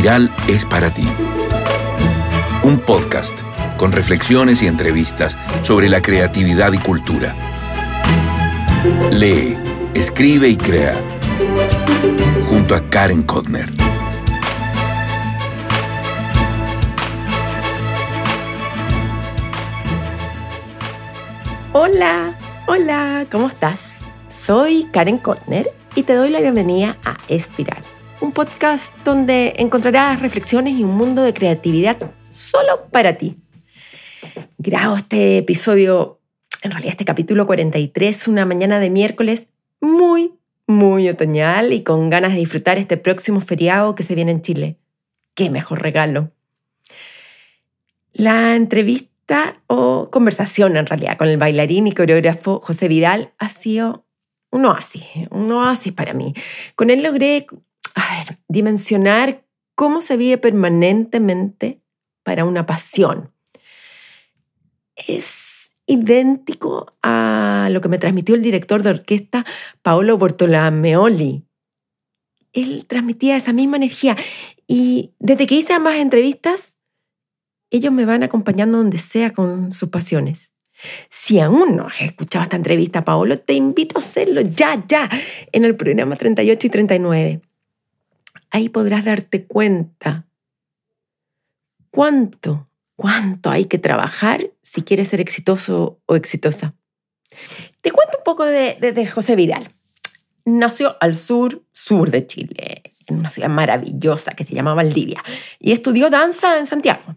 Espiral es para ti. Un podcast con reflexiones y entrevistas sobre la creatividad y cultura. Lee, escribe y crea. Junto a Karen Kodner. Hola, hola, ¿cómo estás? Soy Karen Kotner y te doy la bienvenida a Espiral, un podcast donde encontrarás reflexiones y un mundo de creatividad solo para ti. Grabo este episodio, en realidad este capítulo 43, una mañana de miércoles muy, muy otoñal y con ganas de disfrutar este próximo feriado que se viene en Chile. ¡Qué mejor regalo! La entrevista o conversación en realidad con el bailarín y coreógrafo José Vidal ha sido un oasis, un oasis para mí. Con él logré dimensionar cómo se vive permanentemente para una pasión. Es idéntico a lo que me transmitió el director de orquesta Paolo Bortolameoli. Él transmitía esa misma energía y desde que hice ambas entrevistas ellos me van acompañando donde sea con sus pasiones. Si aún no has escuchado esta entrevista, Paolo, te invito a hacerlo ya, ya, en el programa 38 y 39. Ahí podrás darte cuenta cuánto, cuánto hay que trabajar si quieres ser exitoso o exitosa. Te cuento un poco de, de José Vidal. Nació al sur, sur de Chile, en una ciudad maravillosa que se llama Valdivia, y estudió danza en Santiago.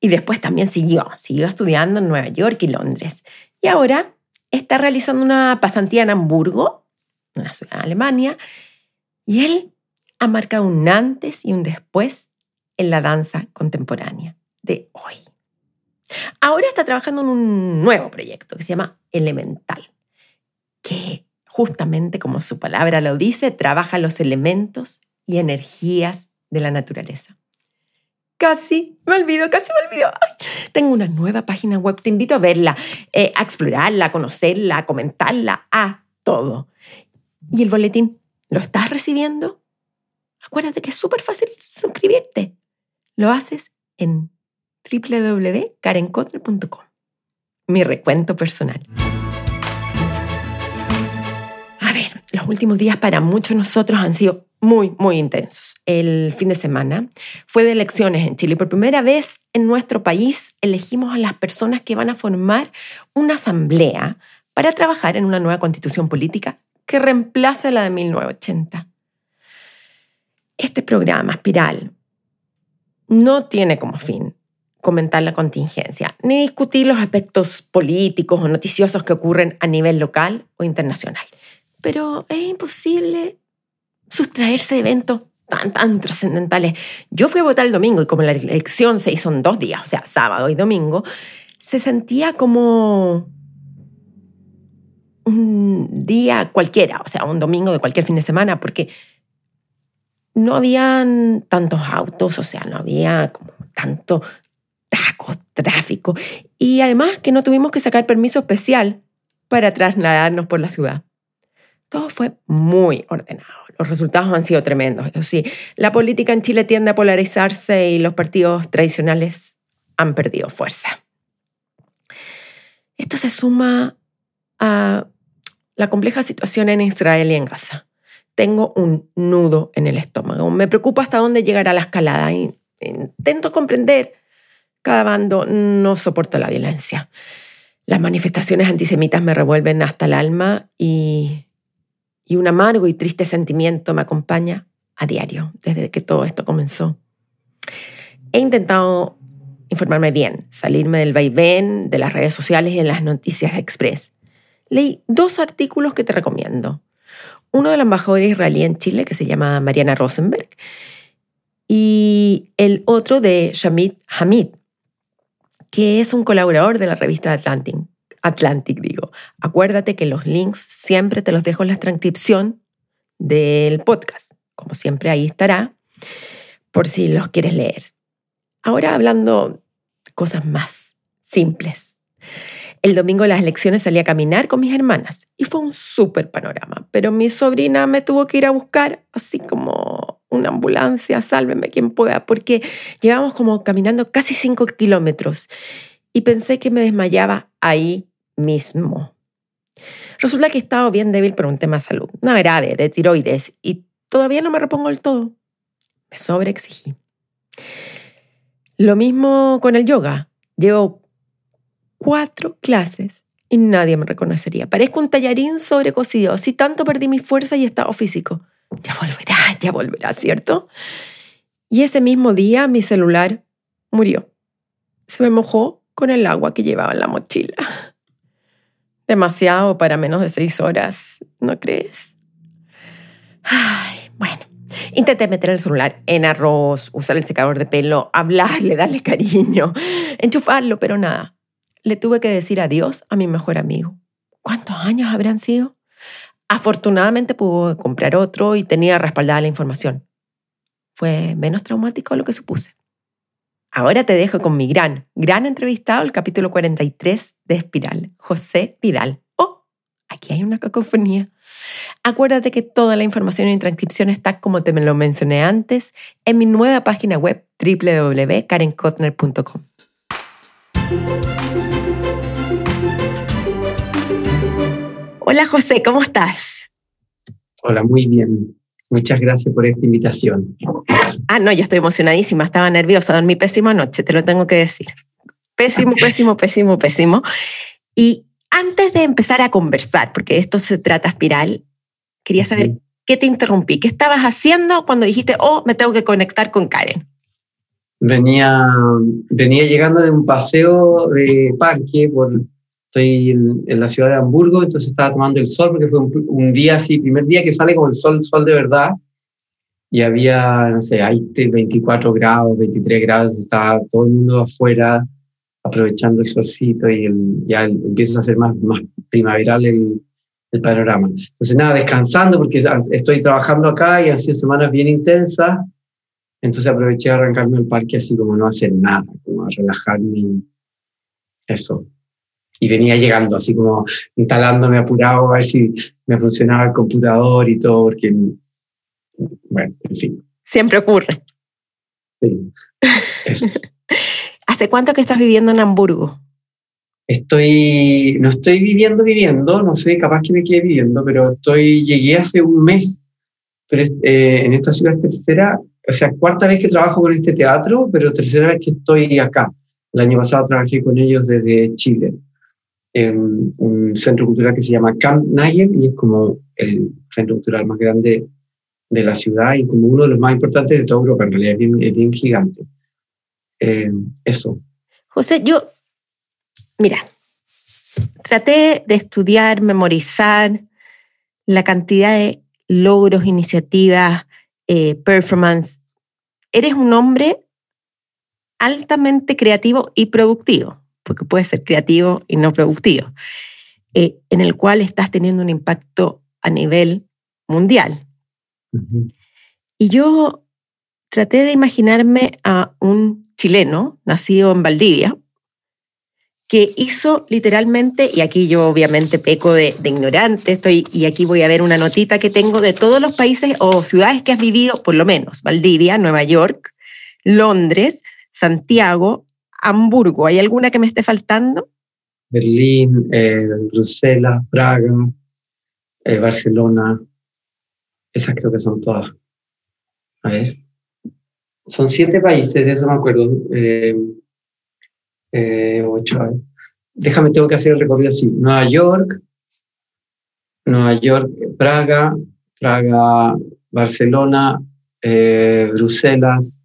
Y después también siguió, siguió estudiando en Nueva York y Londres. Y ahora está realizando una pasantía en Hamburgo, una ciudad de Alemania, y él ha marcado un antes y un después en la danza contemporánea de hoy. Ahora está trabajando en un nuevo proyecto que se llama Elemental, que justamente como su palabra lo dice, trabaja los elementos y energías de la naturaleza. Casi, me olvido, casi me olvido. tengo una nueva página web, te invito a verla, eh, a explorarla, a conocerla, a comentarla, a todo. ¿Y el boletín? ¿Lo estás recibiendo? Acuérdate que es súper fácil suscribirte. Lo haces en www.karenkotner.com. Mi recuento personal. A ver, los últimos días para muchos nosotros han sido muy, muy intensos. El fin de semana fue de elecciones en Chile. Por primera vez en nuestro país elegimos a las personas que van a formar una asamblea para trabajar en una nueva constitución política que reemplace la de 1980. Este programa, Espiral, no tiene como fin comentar la contingencia, ni discutir los aspectos políticos o noticiosos que ocurren a nivel local o internacional. Pero es imposible sustraerse de eventos tan, tan trascendentales. Yo fui a votar el domingo y como la elección se hizo en dos días, o sea, sábado y domingo, se sentía como un día cualquiera, o sea, un domingo de cualquier fin de semana, porque no habían tantos autos, o sea, no había como tanto taco, tráfico, y además que no tuvimos que sacar permiso especial para trasladarnos por la ciudad. Todo fue muy ordenado los resultados han sido tremendos. Eso sí, la política en Chile tiende a polarizarse y los partidos tradicionales han perdido fuerza. Esto se suma a la compleja situación en Israel y en Gaza. Tengo un nudo en el estómago. Me preocupa hasta dónde llegará la escalada. Intento comprender. Cada bando no soporta la violencia. Las manifestaciones antisemitas me revuelven hasta el alma y y un amargo y triste sentimiento me acompaña a diario desde que todo esto comenzó. He intentado informarme bien, salirme del vaivén de las redes sociales y en las noticias express. Leí dos artículos que te recomiendo. Uno de la embajadora israelí en Chile, que se llama Mariana Rosenberg, y el otro de Shamit Hamid, que es un colaborador de la revista Atlantic, Atlantic, digo. Acuérdate que los links siempre te los dejo en la transcripción del podcast. Como siempre, ahí estará, por si los quieres leer. Ahora hablando cosas más simples. El domingo de las elecciones salí a caminar con mis hermanas y fue un súper panorama, pero mi sobrina me tuvo que ir a buscar así como una ambulancia, sálveme quien pueda, porque llevamos como caminando casi cinco kilómetros y pensé que me desmayaba ahí mismo. Resulta que he estado bien débil por un tema de salud, una grave, de tiroides, y todavía no me repongo del todo. Me sobreexigí. Lo mismo con el yoga. Llevo cuatro clases y nadie me reconocería. Parezco un tallarín sobrecocido. Así tanto perdí mi fuerza y estado físico. Ya volverá, ya volverá, ¿cierto? Y ese mismo día mi celular murió. Se me mojó con el agua que llevaba en la mochila. Demasiado para menos de seis horas, ¿no crees? Ay, bueno. Intenté meter el celular en arroz, usar el secador de pelo, hablarle, darle cariño, enchufarlo, pero nada. Le tuve que decir adiós a mi mejor amigo. ¿Cuántos años habrán sido? Afortunadamente pudo comprar otro y tenía respaldada la información. Fue menos traumático lo que supuse. Ahora te dejo con mi gran, gran entrevistado, el capítulo 43 de Espiral, José Vidal. Oh, aquí hay una cacofonía. Acuérdate que toda la información y transcripción está, como te lo mencioné antes, en mi nueva página web www.karenkotner.com. Hola José, ¿cómo estás? Hola, muy bien. Muchas gracias por esta invitación. Ah, no, yo estoy emocionadísima, estaba nerviosa, dormí pésimo anoche, te lo tengo que decir. Pésimo, pésimo, pésimo, pésimo. Y antes de empezar a conversar, porque esto se trata espiral, quería saber qué te interrumpí, qué estabas haciendo cuando dijiste, oh, me tengo que conectar con Karen. Venía, venía llegando de un paseo de parque por estoy en, la ciudad de Hamburgo, entonces estaba tomando el sol porque fue un, día así, primer día que sale con el sol, sol de verdad, y había, no sé, hay 24 grados, 23 grados, estaba todo el mundo afuera aprovechando el solcito y ya empieza a ser más, más primaveral el, el panorama. Entonces, nada, descansando porque estoy trabajando acá y han sido semanas bien intensas, entonces aproveché a arrancarme al parque así como no hacer nada, como a relajarme. Eso y venía llegando, así como instalándome apurado a ver si me funcionaba el computador y todo, porque, bueno, en fin. Siempre ocurre. Sí. ¿Hace cuánto que estás viviendo en Hamburgo? Estoy, no estoy viviendo, viviendo, no sé, capaz que me quede viviendo, pero estoy, llegué hace un mes, pero eh, en esta ciudad tercera, o sea, cuarta vez que trabajo con este teatro, pero tercera vez que estoy acá. El año pasado trabajé con ellos desde Chile en un centro cultural que se llama Camp Nayel y es como el centro cultural más grande de la ciudad y como uno de los más importantes de toda Europa, en realidad es bien, gigante. Eh, eso. José, yo, mira, traté de estudiar, memorizar la cantidad de logros, iniciativas, eh, performance. Eres un hombre altamente creativo y productivo porque puede ser creativo y no productivo, eh, en el cual estás teniendo un impacto a nivel mundial. Y yo traté de imaginarme a un chileno nacido en Valdivia, que hizo literalmente, y aquí yo obviamente peco de, de, ignorante, estoy, y aquí voy a ver una notita que tengo de todos los países o ciudades que has vivido, por lo menos, Valdivia, Nueva York, Londres, Santiago, Hamburgo. ¿Hay alguna que me esté faltando? Berlín, eh, Bruselas, Praga, eh, Barcelona. Esas creo que son todas. A ver. Son siete países, de eso me acuerdo. Eh, ocho. Déjame, tengo que hacer el recorrido así. Nueva York, Nueva York, Praga, Praga, Barcelona, Bruselas,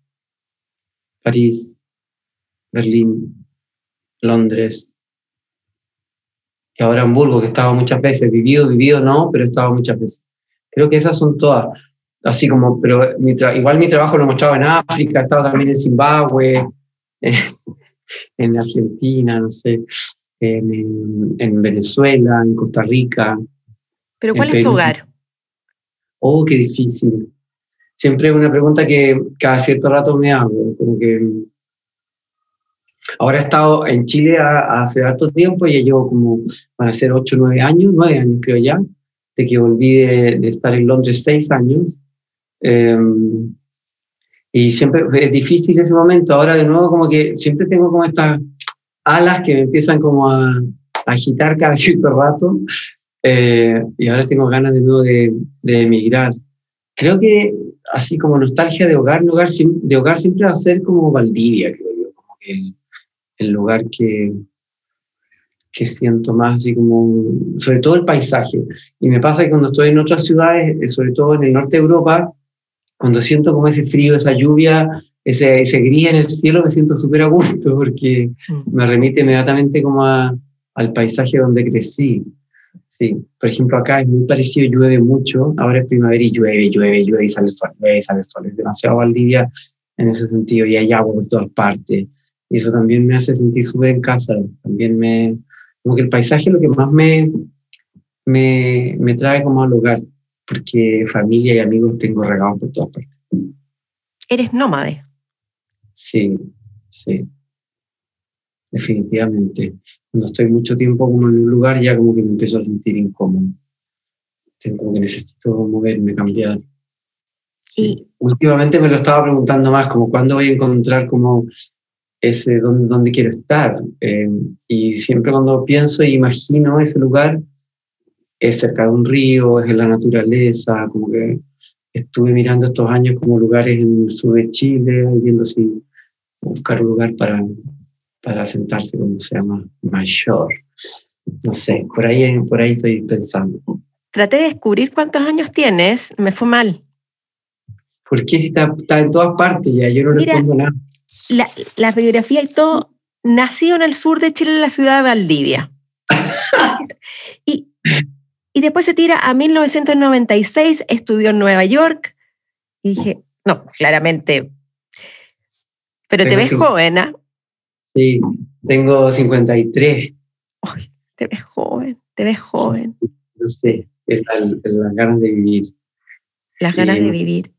París, Berlín, Londres, y ahora Hamburgo, que he estado muchas veces, vivido, vivido no, pero he estado muchas veces. Creo que esas son todas. Así como, pero igual mi trabajo lo mostraba en África, he estado también en Zimbabue, en, Argentina, no sé, en, en, Venezuela, en Costa Rica. ¿Pero cuál es tu hogar? Oh, qué difícil. Siempre es una pregunta que cada cierto rato me hago, como que Ahora he estado en Chile hace harto tiempo, ya llevo como, van a ser 8 o 9 años, 9 años creo ya, de que volví de, estar en Londres 6 años. Em, Y siempre es difícil ese momento. Ahora de nuevo como que siempre tengo como estas alas que me empiezan como a, agitar cada cierto rato. Eh, y ahora tengo ganas de nuevo de, de, emigrar. Creo que así como nostalgia de hogar, de hogar, de hogar siempre va a ser como Valdivia, creo yo, como que el, lugar que, que siento más así como, sobre todo el paisaje. Y me pasa que cuando estoy en otras ciudades, eh, sobre todo en el norte de Europa, cuando siento como ese frío, esa lluvia, ese, ese gris en el cielo, me siento súper a gusto porque mm. me remite inmediatamente como al paisaje donde crecí. Sí, por ejemplo, acá es muy parecido, llueve mucho, ahora es primavera y llueve, llueve, llueve y sale el sol, llueve y sale el sol. Es demasiado Valdivia en ese sentido y hay agua por todas partes. Y eso también me hace sentir súper en casa, también me, como que el paisaje es lo que más me, me, me trae como al hogar, porque familia y amigos tengo regados por todas partes. Eres nómade. Sí, sí. Definitivamente. Cuando estoy mucho tiempo como en un lugar, ya como que me empiezo a sentir incómodo. Tengo que necesito moverme, cambiar. Y últimamente me lo estaba preguntando más, como cuándo voy a encontrar como ese donde, donde quiero estar. Eh, y siempre cuando pienso e imagino ese lugar, es cerca de un río, es en la naturaleza, como que estuve mirando estos años como lugares en el sur de Chile, viendo si buscar un lugar para, para sentarse cuando sea más mayor. No sé, por ahí, por ahí estoy pensando. Traté de descubrir cuántos años tienes, me fue mal. ¿Por qué si está, está en todas partes ya? Yo no respondo nada la, la biografía y todo, nació en el sur de Chile, en la ciudad de Valdivia. y, y después se tira a 1996, estudió en Nueva York, y dije, no, claramente, pero te ves joven, ¿ah? Sí, tengo 53. te ves joven, te ves joven. No sé, las ganas de vivir. Las ganas de vivir.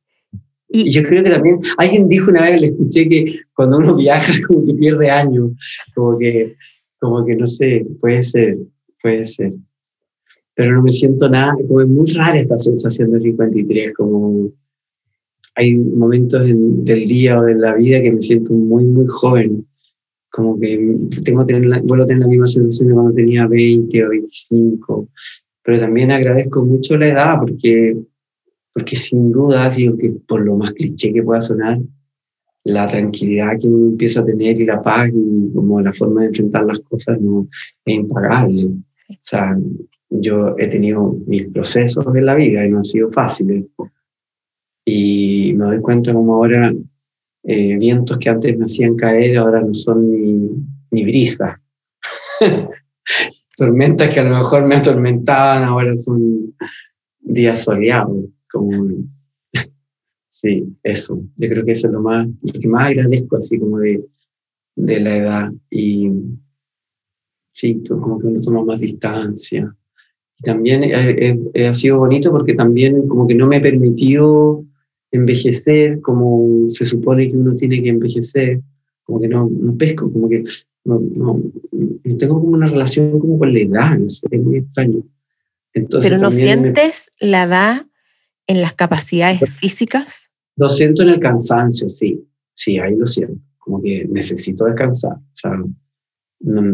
Y, yo creo que también, alguien dijo una vez, le escuché que cuando uno viaja como que pierde años, como que, como que no sé, puede ser, puede ser. Pero no me siento nada, como es muy rara esta sensación de 53, como hay momentos del día o de la vida que me siento muy, muy joven. Como que tengo tener vuelvo a tener la misma sensación de cuando tenía 20 o 25. Pero también agradezco mucho la edad porque porque sin duda, digo que por lo más cliché que pueda sonar, la tranquilidad que uno empieza a tener y la paz y como la forma de enfrentar las cosas no es impagable. O sea, yo he tenido mis procesos en la vida y no han sido fáciles. Y me doy cuenta como ahora eh, vientos que antes me hacían caer ahora no son ni, ni brisa. Tormentas que a lo mejor me atormentaban ahora son días soleados como, sí, eso, yo creo que eso es lo, más, lo que más agradezco, así como de, de la edad. Y sí, como que uno toma más distancia. Y también ha sido bonito porque también como que no me he permitido envejecer como se supone que uno tiene que envejecer, como que no, no pesco, como que no, no, no, tengo como una relación como con la edad, no sé, es muy extraño. Entonces, Pero no sientes la edad en las capacidades físicas? Lo siento en el cansancio, sí, sí, ahí lo siento, como que necesito descansar, o sea,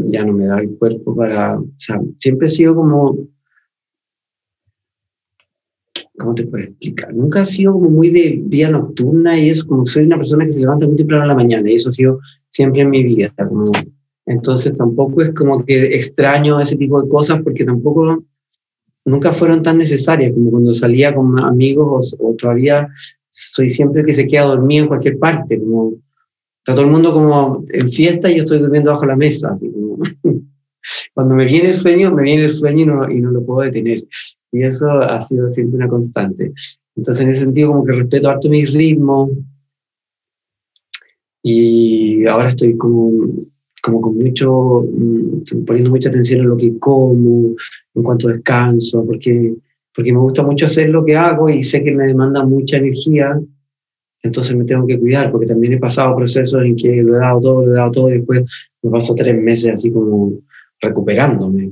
ya no me da el cuerpo para, o sea, siempre he sido como, ¿cómo te puedo explicar? Nunca he sido como muy de vida nocturna y eso, como soy una persona que se levanta muy temprano en la mañana y eso ha sido siempre en mi vida, como, entonces tampoco es como que extraño ese tipo de cosas porque tampoco nunca fueron tan necesarias como cuando salía con amigos o, todavía soy siempre que se queda dormido en cualquier parte, como está todo el mundo como en fiesta y yo estoy durmiendo bajo la mesa. cuando me viene el sueño, me viene el sueño y no, y no lo puedo detener. Y eso ha sido siempre una constante. Entonces, en ese sentido, como que respeto harto mi ritmo. Y ahora estoy como como con mucho, mm, poniendo mucha atención en lo que como, en cuanto descanso, porque, porque me gusta mucho hacer lo que hago y sé que me demanda mucha energía, entonces me tengo que cuidar, porque también he pasado procesos en que lo he dado todo, lo he dado todo, y después me paso tres meses así como recuperándome,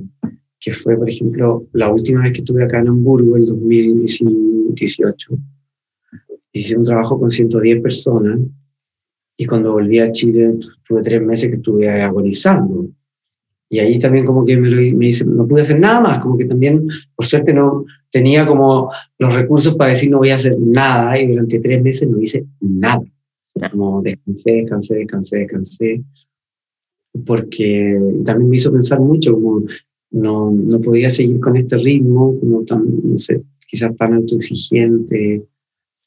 que fue, por ejemplo, la última vez que estuve acá en Hamburgo, el 2018, hice un trabajo con 110 personas y cuando volví a Chile tuve tres meses que estuve agonizando. Y ahí también como que me, me dice, no pude hacer nada más, como que también, por suerte, no tenía como los recursos para decir no voy a hacer nada y durante tres meses no hice nada. Como descansé, descansé, descansé, descansé. Porque también me hizo pensar mucho, como no, no podía seguir con este ritmo, como tan, no sé, quizás tan autoexigente.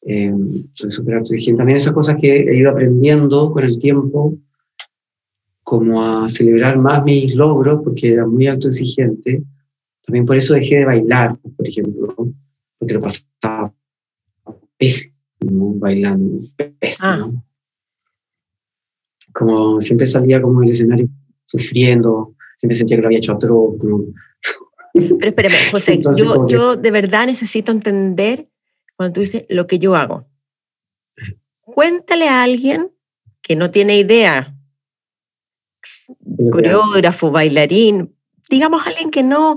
Eh, soy súper autoexigente. También esas cosas que he ido aprendiendo con el tiempo, como a celebrar más mis logros, porque era muy autoexigente. También por eso dejé de bailar, por ejemplo, porque lo pasaba pésimo bailando, pésimo. Ah. Como siempre salía como el escenario sufriendo, siempre sentía que lo había hecho otro. Como... Pero espérame, José, yo, yo de verdad necesito entender cuando tú dices lo que yo hago. Cuéntale a alguien que no tiene idea, coreógrafo, bailarín, digamos alguien que no,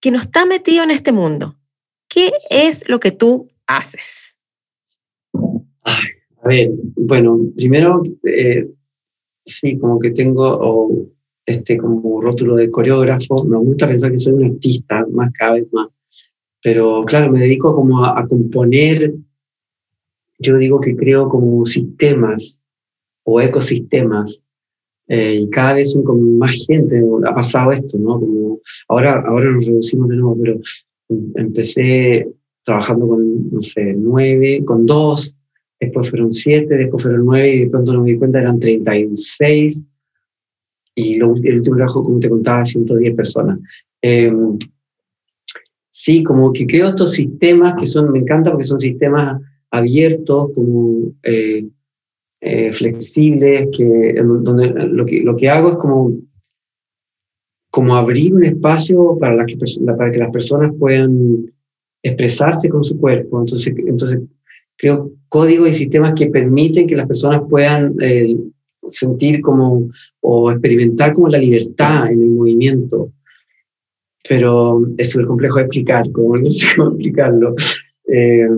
que no está metido en este mundo. ¿Qué es lo que tú haces? a ver, bueno, primero, eh, sí, como que tengo este como rótulo de coreógrafo. Me gusta pensar que soy un artista, más cada vez más. Pero claro, me dedico como a, componer, yo digo que creo como sistemas o ecosistemas eh, y cada vez son como más gente, ha pasado esto, ¿no? Como ahora, ahora nos reducimos de nuevo, pero empecé trabajando con, no sé, nueve, con dos, después fueron siete, después fueron nueve y de pronto no me di cuenta eran 36 y lo, el último trabajo, como te contaba, 110 personas. Eh, Sí, como que creo estos sistemas que son, me encanta porque son sistemas abiertos, como eh, eh, flexibles, que, donde lo que, lo que hago es como, como abrir un espacio para, que, para que las personas puedan expresarse con su cuerpo. Entonces, entonces creo códigos y sistemas que permiten que las personas puedan eh, sentir como o experimentar como la libertad en el movimiento pero es súper complejo de explicar, como no sé cómo explicarlo. Eh,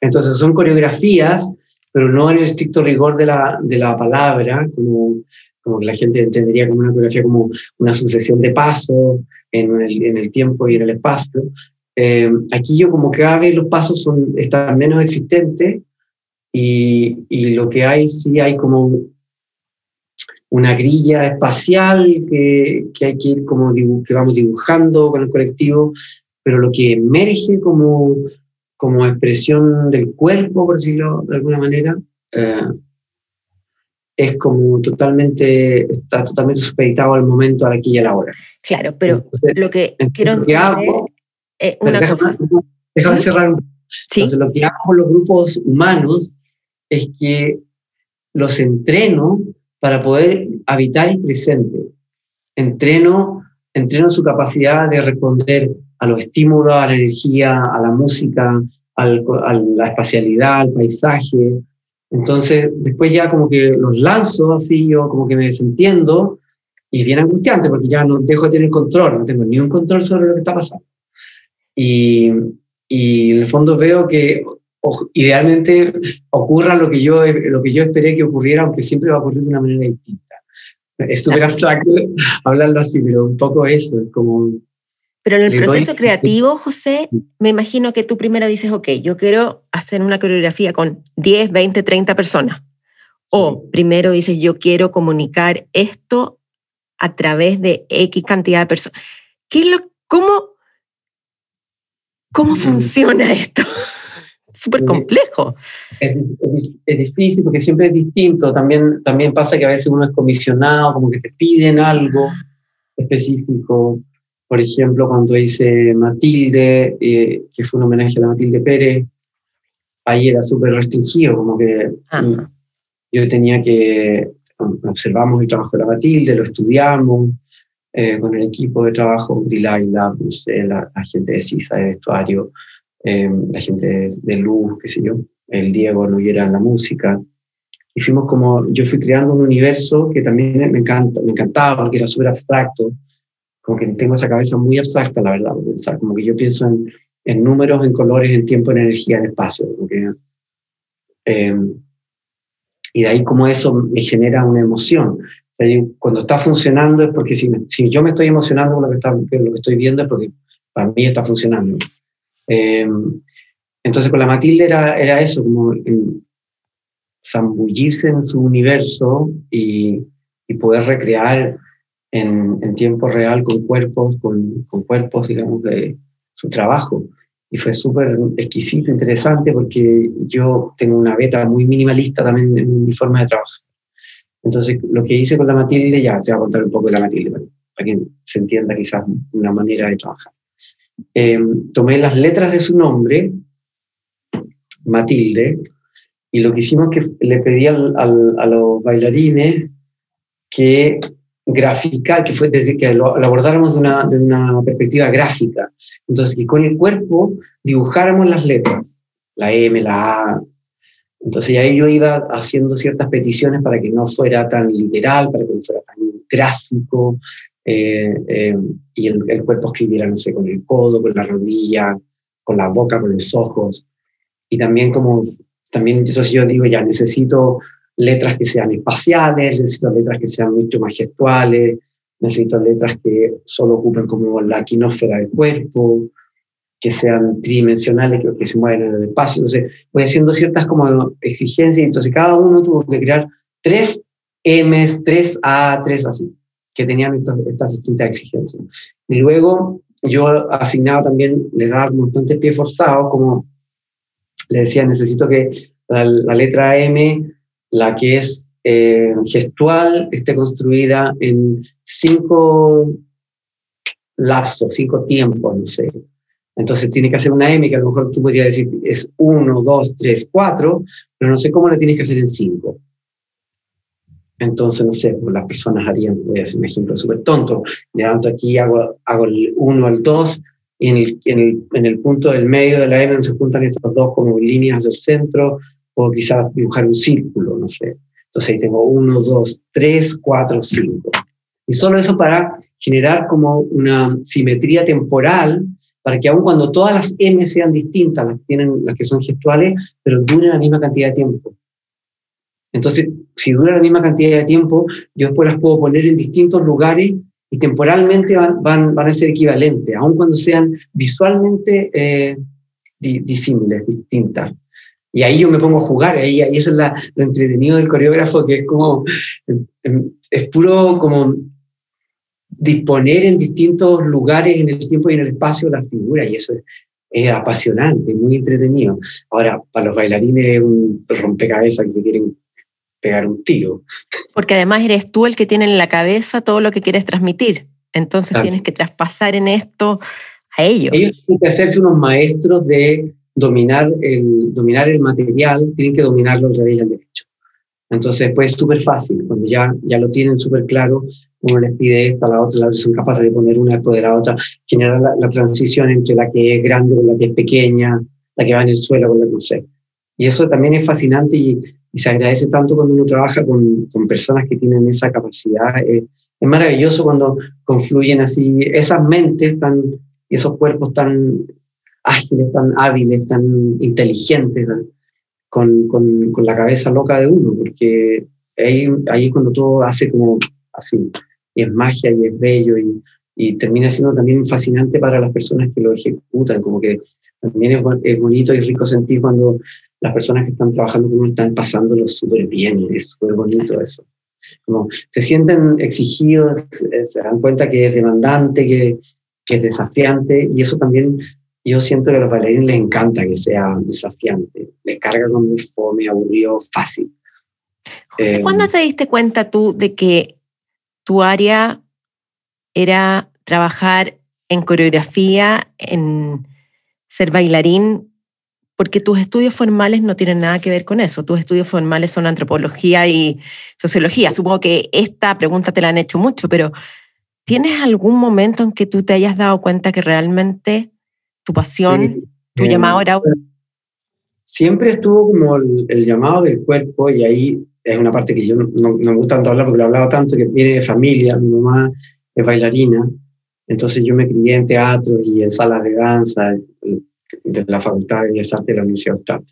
entonces son coreografías, pero no en el estricto rigor de la, de la palabra, como, como que la gente entendería como una coreografía como una sucesión de pasos en el, en el tiempo y en el espacio. Eh, aquí yo como cada vez los pasos son, están menos existentes y, y lo que hay sí hay como una grilla espacial que, que hay que ir como que vamos dibujando con el colectivo, pero lo que emerge como, como expresión del cuerpo, por decirlo de alguna manera, eh, es como totalmente, está totalmente supeditado al momento, aquí y a la hora. Claro, pero lo que quiero lo que hago, una cosa. Déjame cerrar ¿Sí? Entonces, lo que hago con los grupos humanos es que los entreno para poder habitar el presente. Entreno, entreno su capacidad de responder a los estímulos, a la energía, a la música, a la espacialidad, al paisaje. Entonces, después ya como que los lanzo así, yo como que me desentiendo y es bien angustiante porque ya no dejo de tener control, no tengo ni un control sobre lo que está pasando. Y, y en el fondo veo que idealmente ocurra lo que, yo, lo que yo esperé que ocurriera, aunque siempre va a ocurrir de una manera distinta. Es súper abstracto hablarlo así, pero un poco eso, es como... Pero en el proceso creativo, José, me imagino que tú primero dices, ok, yo quiero hacer una coreografía con 10, 20, 30 personas. O primero dices, yo quiero comunicar esto a través de X cantidad de personas. ¿Qué es lo, ¿Cómo, cómo mm. funciona esto? súper complejo. Es, es, difícil porque siempre es distinto. También, también pasa que a veces uno es comisionado, como que te piden algo específico. Por ejemplo, cuando hice Matilde, eh, que fue un homenaje a la Matilde Pérez, ahí era súper restringido, como que yo tenía que, observamos el trabajo de la Matilde, lo estudiamos, eh, con el equipo de trabajo, Dilaila, la, la gente de CISA, de vestuario, eh, la gente de, luz, qué sé yo, el Diego no en la música. Y fuimos como, yo fui creando un universo que también me, encanta, me encantaba, porque era súper abstracto, como que tengo esa cabeza muy abstracta, la verdad, pensar, como que yo pienso en, en, números, en colores, en tiempo, en energía, en espacio, que Em, y de ahí como eso me genera una emoción. O sea, cuando está funcionando es porque si, si, yo me estoy emocionando con lo que, está, lo que estoy viendo es porque para mí está funcionando. Em, entonces con la Matilde era, era eso, como zambullirse en su universo y, y poder recrear en, en, tiempo real con cuerpos, con, con cuerpos, digamos, de su trabajo y fue súper exquisito, interesante, porque yo tengo una beta muy minimalista también en mi forma de trabajar. Entonces, lo que hice con la Matilde, ya se va a contar un poco de la Matilde, para, que se entienda quizás una manera de trabajar. Eh, tomé las letras de su nombre, Matilde, y lo que hicimos es que le pedí al, a los bailarines que graficar, que fue desde que lo, abordáramos de una, una, perspectiva gráfica. Entonces, que con el cuerpo dibujáramos las letras, la M, la A. Entonces, ahí yo iba haciendo ciertas peticiones para que no fuera tan literal, para que no fuera tan gráfico, eh, eh, y el, el, cuerpo escribiera, no sé, con el codo, con la rodilla, con la boca, con los ojos. Y también como, también, entonces yo digo, ya necesito letras que sean espaciales, necesito letras que sean mucho más gestuales, necesito letras que solo ocupen como la quinósfera del cuerpo, que sean tridimensionales, que, que se mueven en el espacio. Entonces, voy haciendo ciertas como exigencias, entonces cada uno tuvo que crear tres M's, tres A, tres así, que tenían estas, estas distintas exigencias. Y luego yo asignaba también, le daba de pie forzado, como le decía, necesito que la, letra M la que es eh, gestual esté construida en cinco lapsos, cinco tiempos, no sé. Entonces tiene que hacer una M que a lo mejor tú podrías decir es uno, dos, tres, cuatro, pero no sé cómo la tienes que hacer en cinco. Entonces, no sé, pues las personas harían, voy a hacer un ejemplo súper tonto, levanto aquí, hago, hago el 1 al 2, y en el, en, el, en el, punto del medio de la M se juntan estos dos como líneas del centro, o quizás dibujar un círculo, no sé. Entonces ahí tengo uno, dos, tres, cuatro, cinco. Y solo eso para generar como una simetría temporal, para que aun cuando todas las M sean distintas, las, tienen, las que son gestuales, pero duren la misma cantidad de tiempo. Entonces, si dura la misma cantidad de tiempo, yo después las puedo poner en distintos lugares y temporalmente van, van, van a ser equivalentes, aun cuando sean visualmente eh, disímiles, distintas. Y ahí yo me pongo a jugar, ahí, ahí eso es la, lo entretenido del coreógrafo, que es como, em, em, es puro como disponer en distintos lugares en el tiempo y en el espacio la figura, y eso es, es apasionante, muy entretenido. Ahora, para los bailarines es un rompecabezas que se quieren pegar un tiro. Porque además eres tú el que tiene en la cabeza todo lo que quieres transmitir. Entonces tienes que traspasar en esto a ellos. Ellos tienen que hacerse unos maestros de dominar el, dominar el material, tienen que dominarlo al revés y al derecho. Entonces, pues es súper fácil, cuando ya, ya lo tienen súper claro, uno les pide esta, la otra, la otra, son capaces de poner una después de la otra, generar la, transición entre la que es grande con la que es pequeña, la que va en el suelo con la que no sé. Y eso también es fascinante y, y, se agradece tanto cuando uno trabaja con, con personas que tienen esa capacidad. Eh, es maravilloso cuando confluyen así esas mentes tan, esos cuerpos tan ágiles, tan hábiles, tan inteligentes, con, con, con, la cabeza loca de uno, porque ahí, ahí cuando todo hace como así, y es magia y es bello y, y termina siendo también fascinante para las personas que lo ejecutan, como que también es, es bonito y rico sentir cuando las personas que están trabajando con uno están pasándolo súper bien, es súper bonito eso. Como se sienten exigidos, se dan cuenta que es demandante, que, que es desafiante, y eso también yo siento que a los bailarines les encanta que sea desafiante, les carga con muy fome, aburrido, fácil. José, ¿cuándo eh, te diste cuenta tú de que tu área era trabajar en coreografía, en ser bailarín? Porque tus estudios formales no tienen nada que ver con eso. Tus estudios formales son antropología y sociología. Supongo que esta pregunta te la han hecho mucho, pero ¿tienes algún momento en que tú te hayas dado cuenta que realmente tu pasión, tu llamado era... Siempre estuvo como el, llamado del cuerpo y ahí es una parte que yo no, me gusta tanto hablar porque lo he hablado tanto, que viene de familia, mi mamá es bailarina, entonces yo me crié en teatro y en salas de danza de la Facultad de Bellas Artes de la Universidad Austral,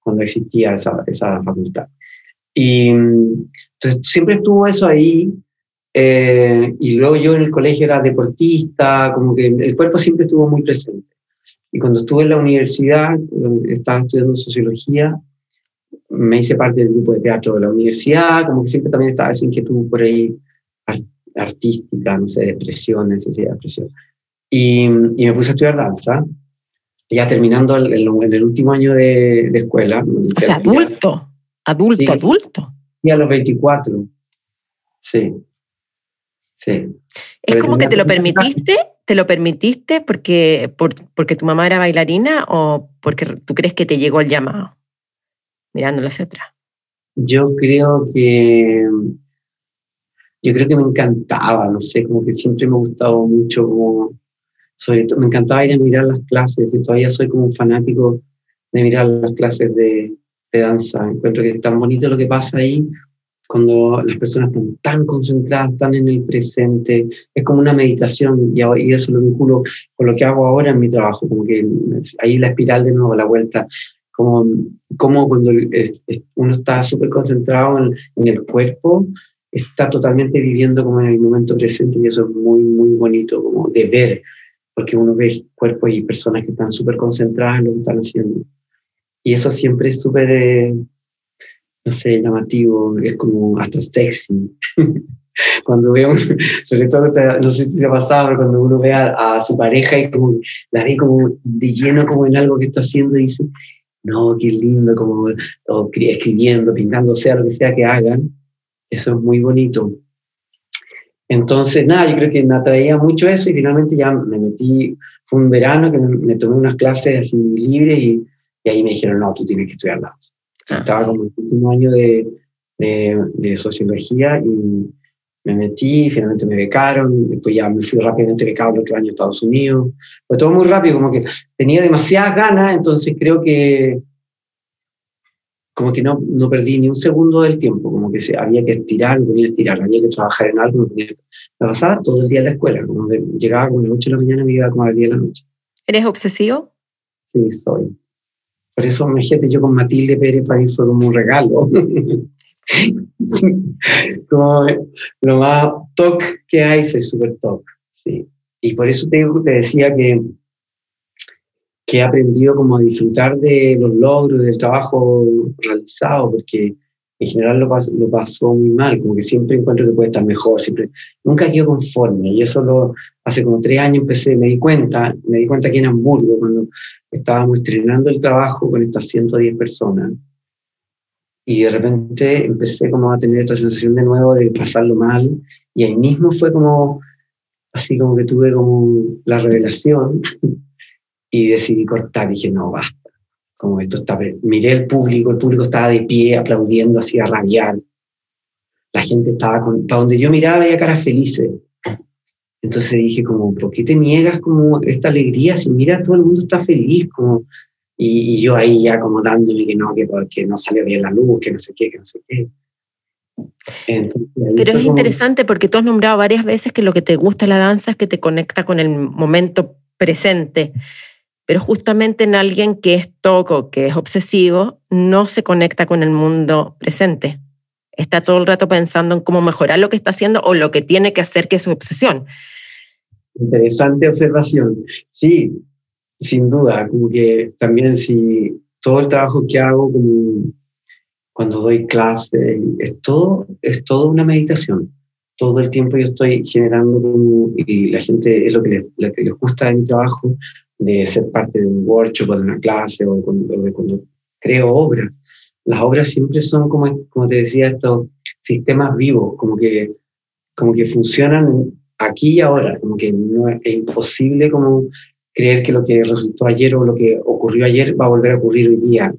cuando existía esa, esa facultad. Y entonces siempre estuvo eso ahí. Eh, y luego yo en el colegio era deportista, como que el cuerpo siempre estuvo muy presente. Y cuando estuve en la universidad, estaba estudiando sociología, me hice parte del grupo de teatro de la universidad, como que siempre también estaba esa inquietud por ahí artística, no sé, depresión, necesidad de depresión. Y, y, me puse a estudiar danza, ya terminando el, en el último año de, de escuela. O sea, adulto, adulto, adulto. Y a los 24, sí. Sí. ¿Es como que te lo permitiste? ¿Te lo permitiste porque, por, porque tu mamá era bailarina o porque tú crees que te llegó el llamado? Mirándolo hacia atrás. Yo creo que yo creo que me encantaba, no sé, como que siempre me ha gustado mucho, como, sobre todo, me encantaba ir a mirar las clases y todavía soy como un fanático de mirar las clases de, de danza. Encuentro que es tan bonito lo que pasa ahí cuando las personas están tan concentradas, tan en el presente, es como una meditación y, y eso lo vinculo con lo que hago ahora en mi trabajo, como que ahí la espiral de nuevo, la vuelta, como, como cuando uno está súper concentrado en, en, el cuerpo, está totalmente viviendo como en el momento presente y eso es muy, muy bonito como de ver, porque uno ve cuerpos y personas que están súper concentradas en lo que están haciendo. Y eso siempre es súper, eh, no sé, llamativo, es como hasta sexy. cuando veo, sobre todo, no sé si se ha pasado, pero cuando uno ve a, su pareja y como la ve como de lleno como en algo que está haciendo y dice, no, qué lindo, como o escribiendo, pintando, sea lo que sea que hagan, eso es muy bonito. Entonces, nada, yo creo que me atraía mucho eso y finalmente ya me metí, fue un verano que me, tomé unas clases así libres y, y, ahí me dijeron, no, tú tienes que estudiar danza. Ah. Estaba como en el último año de, de, de, sociología y me metí, finalmente me becaron, después ya me fui rápidamente becado el otro año a Estados Unidos. Fue todo muy rápido, como que tenía demasiadas ganas, entonces creo que como que no, no perdí ni un segundo del tiempo, como que se, había que estirar, me estirar, había que trabajar en algo, me, pasaba todo el día en la escuela, como de, llegaba como a las 8 de la mañana y me iba como a las 10 de la noche. ¿Eres obsesivo? Sí, soy. Por eso, me imagínate, yo con Matilde Pérez para mí fue como un regalo. como lo más toc que hay, soy súper toc, sí. Y por eso te, te decía que que he aprendido como a disfrutar de los logros, del trabajo realizado, porque en general lo, lo pasó muy mal, como que siempre encuentro que puede estar mejor, siempre, nunca quedo conforme, y eso lo, hace como tres años empecé, me di cuenta, me di cuenta aquí en Hamburgo, cuando estábamos estrenando el trabajo con estas 110 personas, y de repente empecé como a tener esta sensación de nuevo de pasarlo mal, y ahí mismo fue como, así como que tuve como la revelación, y decidí cortar. Dije, no, basta. Como esto está. Miré el público, el público estaba de pie aplaudiendo así a rabiar. La gente estaba con. Para donde yo miraba veía caras felices. Entonces dije, como, ¿por qué te niegas como esta alegría? Si mira, todo el mundo está feliz. Como, y, yo ahí ya como dándome que no, que, que no salió bien la luz, que no sé qué, que no sé qué. Pero es interesante porque tú has nombrado varias veces que lo que te gusta la danza es que te conecta con el momento presente pero justamente en alguien que es toco, que es obsesivo, no se conecta con el mundo presente. Está todo el rato pensando en cómo mejorar lo que está haciendo o lo que tiene que hacer, que es su obsesión. Interesante observación. Sí, sin duda, como que también si todo el trabajo que hago, como cuando doy clase, es todo, es todo una meditación. Todo el tiempo yo estoy generando y la gente es lo que lo que les gusta de mi trabajo, de ser parte de un workshop o de una clase o, de cuando creo obras. Las obras siempre son, como, como te decía, estos sistemas vivos, como que, como que funcionan aquí y ahora, como que no es, imposible como creer que lo que resultó ayer o lo que ocurrió ayer va a volver a ocurrir hoy día.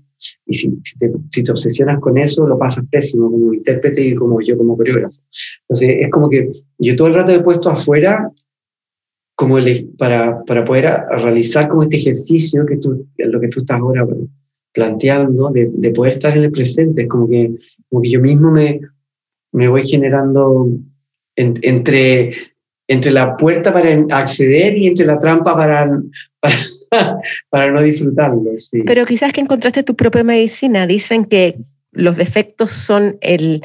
Y si, si, te, si, te, obsesionas con eso, lo pasas pésimo como intérprete y como yo como coreógrafo. Entonces, es como que yo todo el rato he puesto afuera como para, para poder realizar como este ejercicio que tú, lo que tú estás ahora planteando, de, de poder estar en el presente, es como que, como que yo mismo me, me voy generando entre entre la puerta para acceder y entre la trampa para, para, no disfrutarlo. Sí. Pero quizás que encontraste tu propia medicina. Dicen que los defectos son el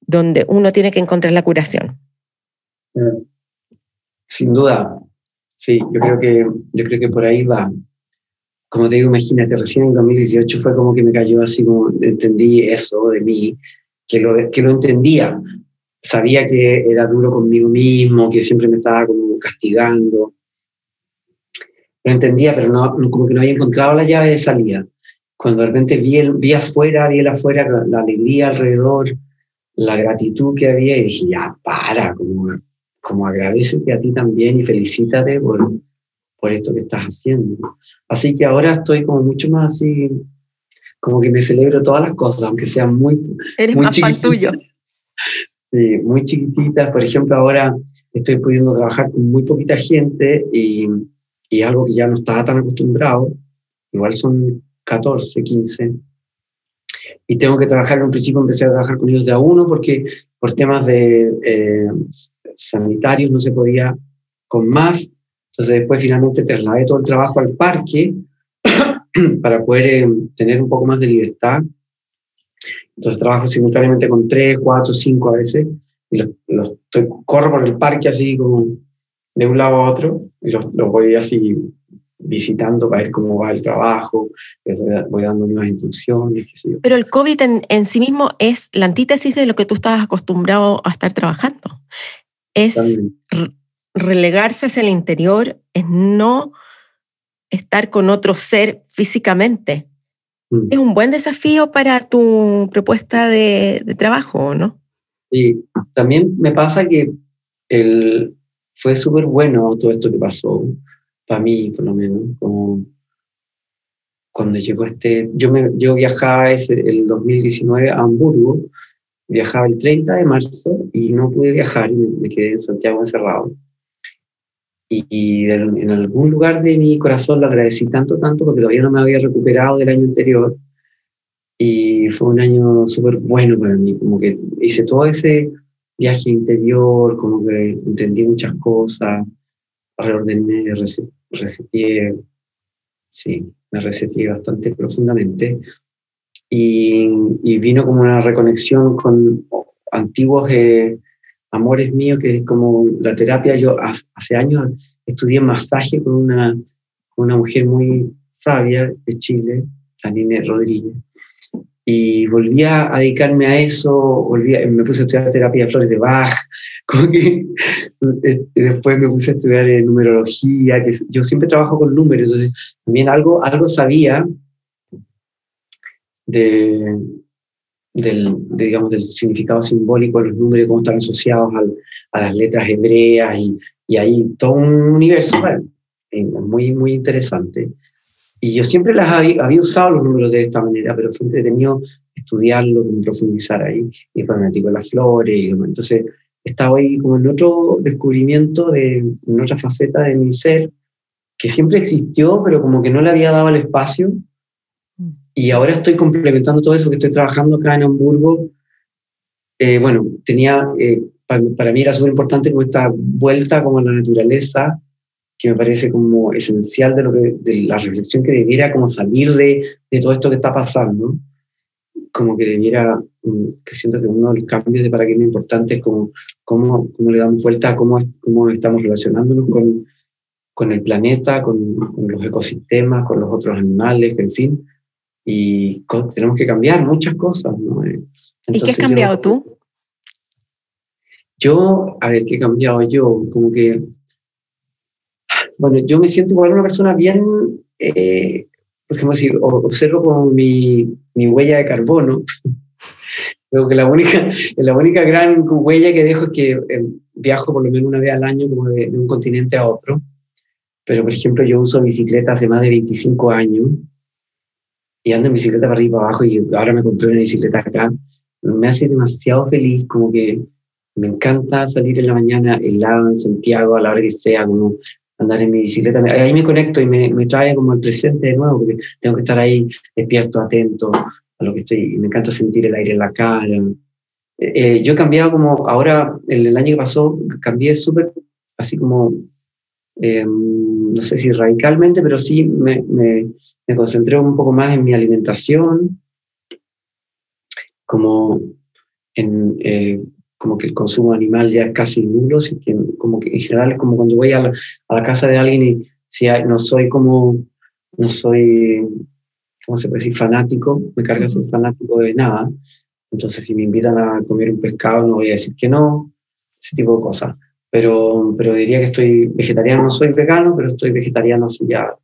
donde uno tiene que encontrar la curación. Mm. Sin duda, sí, yo creo que, yo creo que por ahí va. Como te digo, imagínate, recién en 2018 fue como que me cayó así como entendí eso de mí, que lo, que lo entendía. Sabía que era duro conmigo mismo, que siempre me estaba como castigando. Lo entendía, pero no, como que no había encontrado la llave de salida. Cuando de repente vi, el, vi afuera, vi el afuera, la, alegría alrededor, la gratitud que había, y dije, ya, para, como, como agradecete a ti también y felicítate por, por esto que estás haciendo. Así que ahora estoy como mucho más así, como que me celebro todas las cosas, aunque sean muy... Eres muy más fan tuyo. Sí, muy chiquititas. Por ejemplo, ahora estoy pudiendo trabajar con muy poquita gente y, y algo que ya no estaba tan acostumbrado. Igual son 14, 15. Y tengo que trabajar, en un principio empecé a trabajar con ellos de a uno porque por temas de eh, sanitarios no se podía con más. Entonces después finalmente trasladé todo el trabajo al parque para poder eh, tener un poco más de libertad. Entonces trabajo simultáneamente con tres, cuatro, cinco a veces. Y los, corro por el parque así como de un lado a otro y los, voy así visitando para ver cómo va el trabajo, voy dando nuevas instrucciones. Pero el COVID en, en, sí mismo es la antítesis de lo que tú estabas acostumbrado a estar trabajando. Es relegarse hacia el interior, es no estar con otro ser físicamente. Mm. Es un buen desafío para tu propuesta de, trabajo, ¿no? Sí, también me pasa que el, fue súper bueno todo esto que pasó, para mí por lo menos, como cuando llegó este, yo, me, yo viajaba ese, el 2019 a Hamburgo, viajaba el 30 de marzo y no pude viajar y me quedé en Santiago encerrado y, en algún lugar de mi corazón lo agradecí tanto, tanto, porque todavía no me había recuperado del año anterior. Y fue un año súper bueno para mí, como que hice todo ese viaje interior, como que entendí muchas cosas, reordené, reseteé, sí, me reseteé bastante profundamente. Y, y, vino como una reconexión con antiguos eh, amores míos, que es como la terapia. Yo hace años estudié masaje con una, una mujer muy sabia de Chile, Janine Rodríguez, y volví a dedicarme a eso, volví me puse a estudiar terapia de flores de Bach, que este, después me puse a estudiar numerología, que yo siempre trabajo con números, entonces también algo, algo sabía de, del, digamos, del significado simbólico de los números, cómo están asociados a las letras hebreas y, y ahí todo un universo muy, muy interesante. Y yo siempre las había, había, usado los números de esta manera, pero fue entretenido estudiarlo, profundizar ahí. Y después me metí las flores. Y, entonces estaba ahí como en otro descubrimiento, de, en otra faceta de mi ser, que siempre existió, pero como que no le había dado el espacio y ahora estoy complementando todo eso que estoy trabajando acá en Hamburgo. Eh, bueno, tenía, eh, para, mí era súper importante esta vuelta como a la naturaleza, que me parece como esencial de, lo que, de la reflexión que debiera como salir de, de todo esto que está pasando. Como que debiera, mm, que siento que uno de los cambios de paradigma importante es como cómo, cómo le damos vuelta a cómo, cómo estamos relacionándonos con, con el planeta, con, con los ecosistemas, con los otros animales, en fin y tenemos que cambiar muchas cosas. ¿no? Eh, ¿Y qué has cambiado tú? Yo, a ver, ¿qué he cambiado yo? Como que, bueno, yo me siento igual una persona bien, eh, por ejemplo, si observo como mi, mi huella de carbono, creo que la única, la única gran huella que dejo es que eh, viajo por lo menos una vez al año como de, de un continente a otro. Pero, por ejemplo, yo uso bicicleta hace más de 25 años y ando en bicicleta para arriba y para abajo y ahora me compré una bicicleta acá, me hace demasiado feliz, como que me encanta salir en la mañana helado en Santiago a la hora que sea, como andar en mi bicicleta. Ahí me conecto y me, me trae como el presente de nuevo, porque tengo que estar ahí despierto, atento a lo que estoy. Y me encanta sentir el aire en la cara. Eh, yo he cambiado como ahora, el, el año que pasó, cambié súper así como, em, no sé si radicalmente, pero sí me, me, me, concentré un poco más en mi alimentación, como en... Eh, como que el consumo animal ya es casi nulo, que, como que en general como cuando voy a la, a la casa de alguien y si no soy como, no soy, ¿cómo se puede decir? Fanático, me carga ser fanático de nada, entonces, si me invitan a comer un pescado, no voy a decir que no, ese tipo de cosas. Pero, pero diría que estoy vegetariano, no soy vegano, pero estoy vegetariano así ya.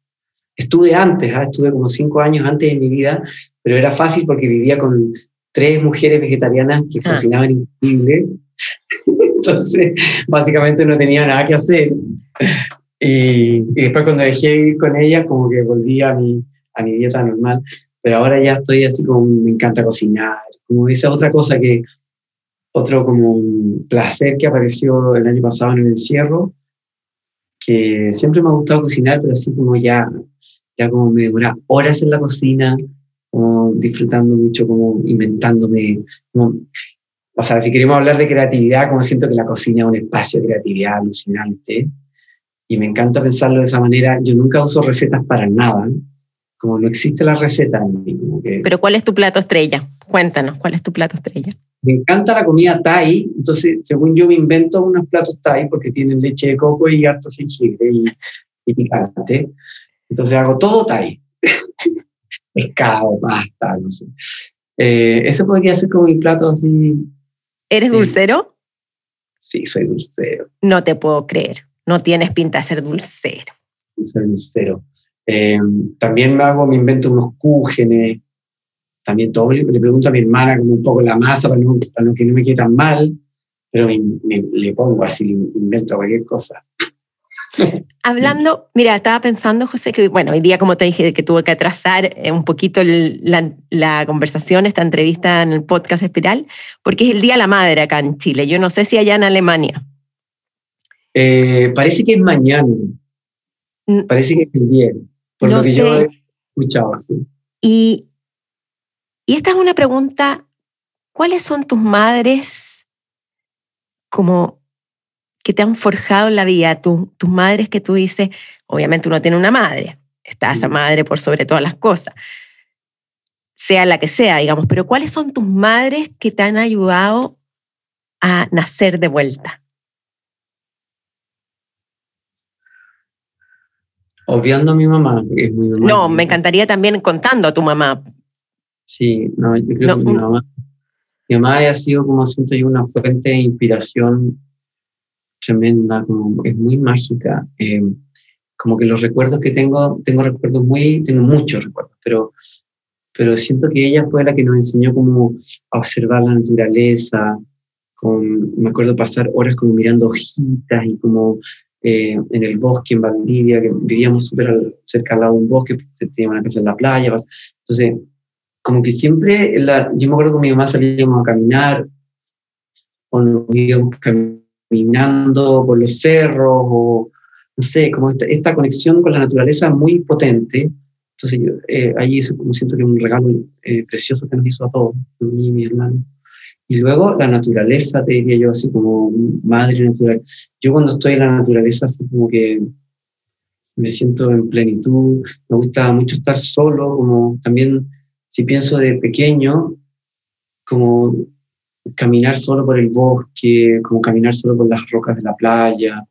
Estuve antes, ¿ah? estuve como cinco años antes de mi vida, pero era fácil porque vivía con tres mujeres vegetarianas que ah. cocinaban increíble. Entonces, básicamente no tenía nada que hacer. Y, y, después cuando dejé ir con ellas, como que volví a mi, a mi dieta normal. Pero ahora ya estoy así como me encanta cocinar, como esa otra cosa que, otro como placer que apareció el año pasado en el encierro, que siempre me ha gustado cocinar, pero así como ya, ya como me demora horas en la cocina, como disfrutando mucho, como inventándome, o sea, si queremos hablar de creatividad, como siento que la cocina es un espacio de creatividad alucinante, y me encanta pensarlo de esa manera, yo nunca uso recetas para nada, como no existe la receta Pero ¿cuál es tu plato estrella? Cuéntanos, ¿cuál es tu plato estrella? Me encanta la comida Thai, entonces según yo me invento unos platos Thai porque tienen leche de coco y harto jengibre y, picante. Entonces hago todo Thai. Pescado, pasta, no sé. Eh, ese podría ser como mi plato así. ¿Eres dulcero? Sí, soy dulcero. No te puedo creer. No tienes pinta de ser dulcero. Soy dulcero. Eh, también me hago, me invento unos cúgenes, también todo, le, pregunto a mi hermana como un poco la masa para, no, que no me quede tan mal, pero le pongo así, invento cualquier cosa. Hablando, mira, estaba pensando, José, que bueno, hoy día, como te dije, que tuve que atrasar eh, un poquito la, la, conversación, esta entrevista en el podcast Espiral, porque es el Día de la Madre acá en Chile. Yo no sé si allá en Alemania. Eh, parece que es mañana. Parece que es el día por lo que yo he escuchado. así. Y, y esta es una pregunta, ¿cuáles son tus madres como que te han forjado en la vida? tus madres que tú dices, obviamente uno tiene una madre, está esa madre por sobre todas las cosas, sea la que sea, digamos, pero ¿cuáles son tus madres que te han ayudado a nacer de vuelta? obviando a mi mamá, es mi mamá. No, me encantaría también contando a tu mamá. Sí, no, yo creo que mi mamá, mi mamá ha sido como siento yo una fuente de inspiración tremenda, como es muy mágica. Eh, como que los recuerdos que tengo, tengo recuerdos muy, tengo muchos recuerdos, pero, pero siento que ella fue la que nos enseñó como a observar la naturaleza, con, me acuerdo pasar horas como mirando hojitas y como eh, en el bosque en Valdivia, que vivíamos súper cerca al lado de un bosque, teníamos una casa en la playa. Entonces, como que siempre, la, yo me acuerdo con mi mamá salíamos a caminar, o nos íbamos caminando por los cerros, o no sé, como esta, esta conexión con la naturaleza muy potente. Entonces, eh, ahí como siento que es un regalo eh, precioso que nos hizo a todos, a mí y mi hermano. Y luego la naturaleza, te diría yo, así como madre natural. Yo cuando estoy en la naturaleza, así como que me siento en plenitud, me gusta mucho estar solo, como también si pienso de pequeño, como caminar solo por el bosque, como caminar solo por las rocas de la playa,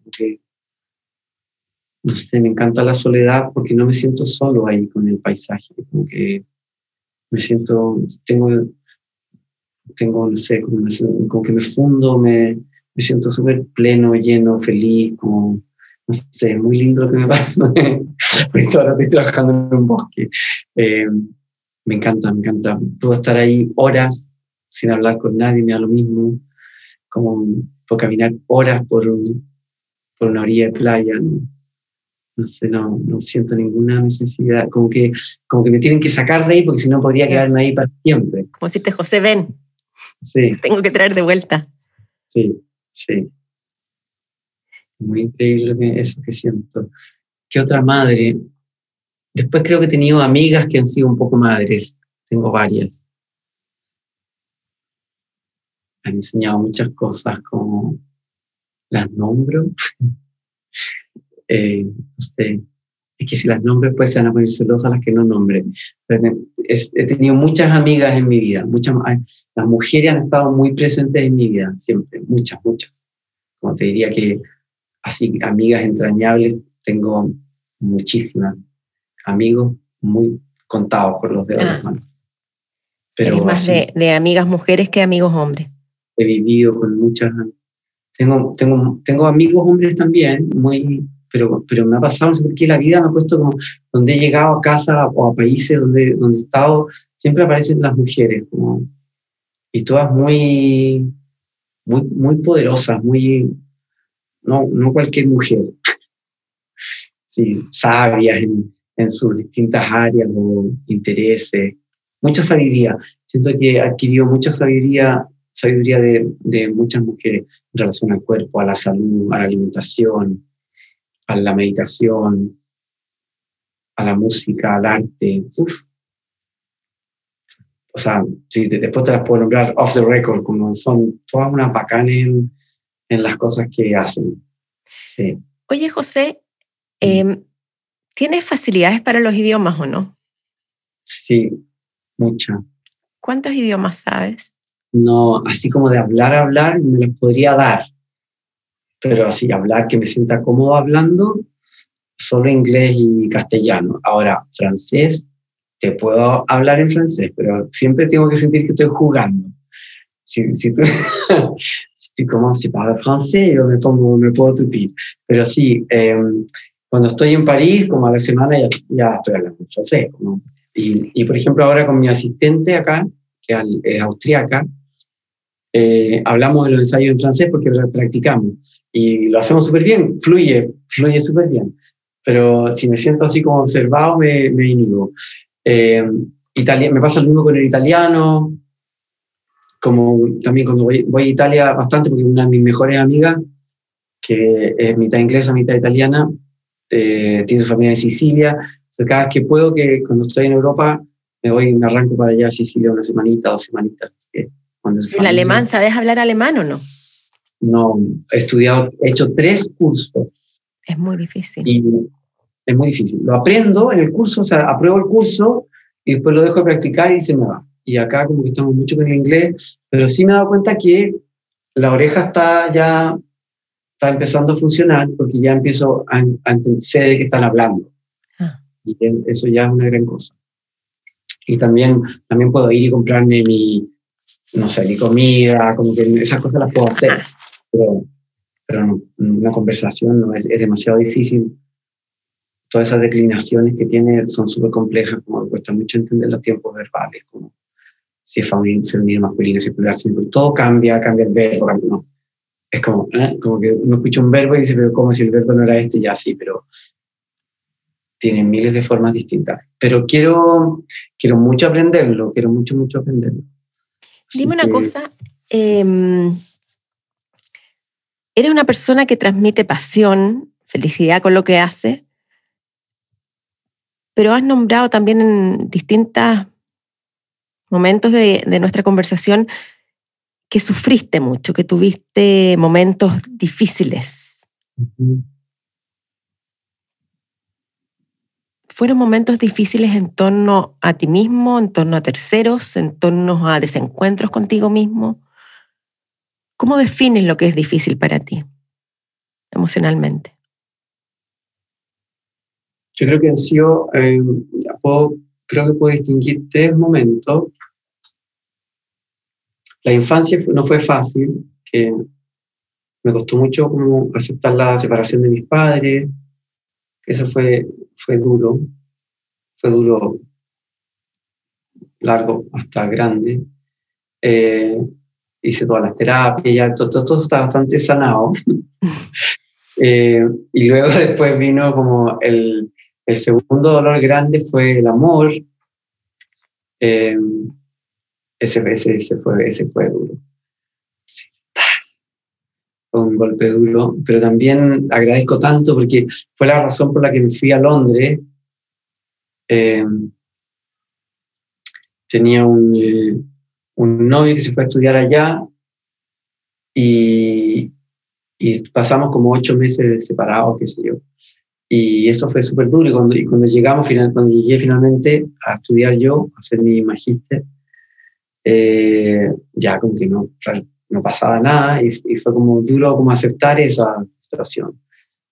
no sé, me encanta la soledad porque no me siento solo ahí con el paisaje, como que me siento, tengo tengo, no sé, como, que me fundo, me, me siento súper pleno, lleno, feliz, como, no sé, muy lindo lo que me pasa. Por eso ahora estoy trabajando en un bosque. Eh, me encanta, me encanta. Puedo estar ahí horas sin hablar con nadie, me da lo mismo. Como puedo caminar horas por, por una orilla de playa. ¿no? no sé, no, no siento ninguna necesidad, como que, como que me tienen que sacar de ahí porque si no podría quedarme ahí para siempre. Como si te José, ven, Sí. Tengo que traer de vuelta. Sí, sí. Muy increíble eso que siento. ¿Qué otra madre? Después creo que he tenido amigas que han sido un poco madres. Tengo varias. Han enseñado muchas cosas como las nombro. eh, es que si las nombres pues se van a poner celosas las que no nombre. he tenido muchas amigas en mi vida, muchas, las mujeres han estado muy presentes en mi vida, siempre, muchas, muchas. Como te diría que así, amigas entrañables, tengo muchísimas. Amigos muy contados por los dedos de las ah. manos. Pero más de, de, amigas mujeres que amigos hombres. He vivido con muchas. Tengo, tengo, tengo amigos hombres también, muy, pero, pero me ha pasado, no sé por qué la vida me ha puesto como, donde he llegado a casa o a países donde, donde he estado, siempre aparecen las mujeres, como, y todas muy, muy, muy poderosas, muy, no, no cualquier mujer, sí, sabias en, en sus distintas áreas o intereses, mucha sabiduría. Siento que he adquirido mucha sabiduría, sabiduría de, de muchas mujeres en relación al cuerpo, a la salud, a la alimentación, a la meditación, a la música, al arte. Uf. O sea, sí, después te las puedo nombrar off the record, como son todas unas bacanas en, en las cosas que hacen. Sí. Oye, José, eh, ¿tienes facilidades para los idiomas o no? Sí, mucha. ¿Cuántos idiomas sabes? No, así como de hablar, hablar, me los podría dar. Pero así, hablar, que me sienta cómodo hablando, solo inglés y castellano. Ahora, francés, te puedo hablar en francés, pero siempre tengo que sentir que estoy jugando. Si, si, tú, si tú a hablar francés, yo me, pongo, me puedo tupir. Pero sí, em, cuando estoy en París, como a la semana, ya, ya estoy hablando francés. Como, y, por ejemplo, ahora con mi asistente acá, que es austriaca, eh, hablamos de los ensayos en francés porque practicamos y lo hacemos súper bien, fluye, fluye súper bien. Pero si me siento así como observado, me, me inhibo. Eh, me pasa lo mismo con el italiano, como también cuando voy, voy, a Italia bastante, porque una de mis mejores amigas, que es mitad inglesa, mitad italiana, eh, tiene su familia en Sicilia, cada vez que puedo, que cuando estoy en Europa, me voy me arranco para allá a Sicilia una semanita, dos semanitas. ¿El alemán? ¿Sabes hablar alemán o no? No, he estudiado, he hecho tres cursos. Es muy difícil. Y es muy difícil. Lo aprendo en el curso, o sea, apruebo el curso y después lo dejo de practicar y se me va. Y acá como que estamos mucho con el inglés, pero sí me he dado cuenta que la oreja está ya está empezando a funcionar porque ya empiezo a, a entender de qué están hablando. Y eso ya es una gran cosa. Y también, también puedo ir y comprarme mi, no sé, mi comida, como que esas cosas las puedo hacer. Pero, pero no, una conversación no es, es demasiado difícil. Todas esas declinaciones que tiene son súper complejas, como cuesta mucho entender los tiempos verbales, como si es femenino, masculino, circular, todo cambia, cambia el verbo, no. Es como, ¿eh? como que uno escucha un verbo y dice, pero como si el verbo no era este, ya sí, pero tienen miles de formas distintas. Pero quiero, quiero mucho aprenderlo, quiero mucho, mucho aprenderlo. Dime una cosa, em, eres una persona que transmite pasión, felicidad con lo que hace, pero has nombrado también en distintos momentos de, nuestra conversación que sufriste mucho, que tuviste momentos difíciles. ¿Fueron momentos difíciles en torno a ti mismo, en torno a terceros, en torno a desencuentros contigo mismo? ¿Cómo defines lo que es difícil para ti emocionalmente? Yo creo que en sí, eh, creo que puedo distinguir tres momentos. La infancia no fue fácil, que me costó mucho como aceptar la separación de mis padres, eso fue, fue duro, fue duro, largo hasta grande. Eh, hice todas las terapias, ya todo, todo, está bastante sanado. Eh, y luego después vino como el, el, segundo dolor grande fue el amor. Eh, ese, ese, ese, fue, ese fue duro un golpe duro, pero también agradezco tanto porque fue la razón por la que me fui a Londres. Eh, tenía un, eh, un, novio que se fue a estudiar allá y, y pasamos como ocho meses separados, qué sé yo. Y eso fue súper duro. Y cuando, y cuando llegamos, final, cuando llegué finalmente a estudiar yo, a hacer mi magíster, eh, ya como que no, no pasaba nada y, y, fue como duro como aceptar esa situación.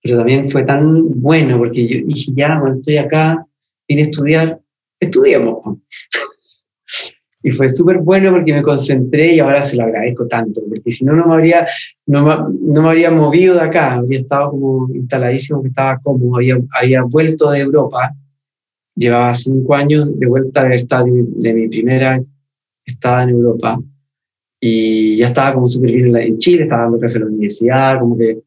Pero también fue tan bueno porque yo dije, ya, bueno, estoy acá, vine a estudiar, estudiemos. y fue súper bueno porque me concentré y ahora se lo agradezco tanto, porque si no, no me habría, no, no me habría movido de acá, habría estado como instaladísimo, que estaba como, había, había vuelto de Europa, llevaba cinco años de vuelta de, de, de mi primera estaba en Europa y ya estaba como súper bien en Chile, estaba dando clases en la universidad, como que,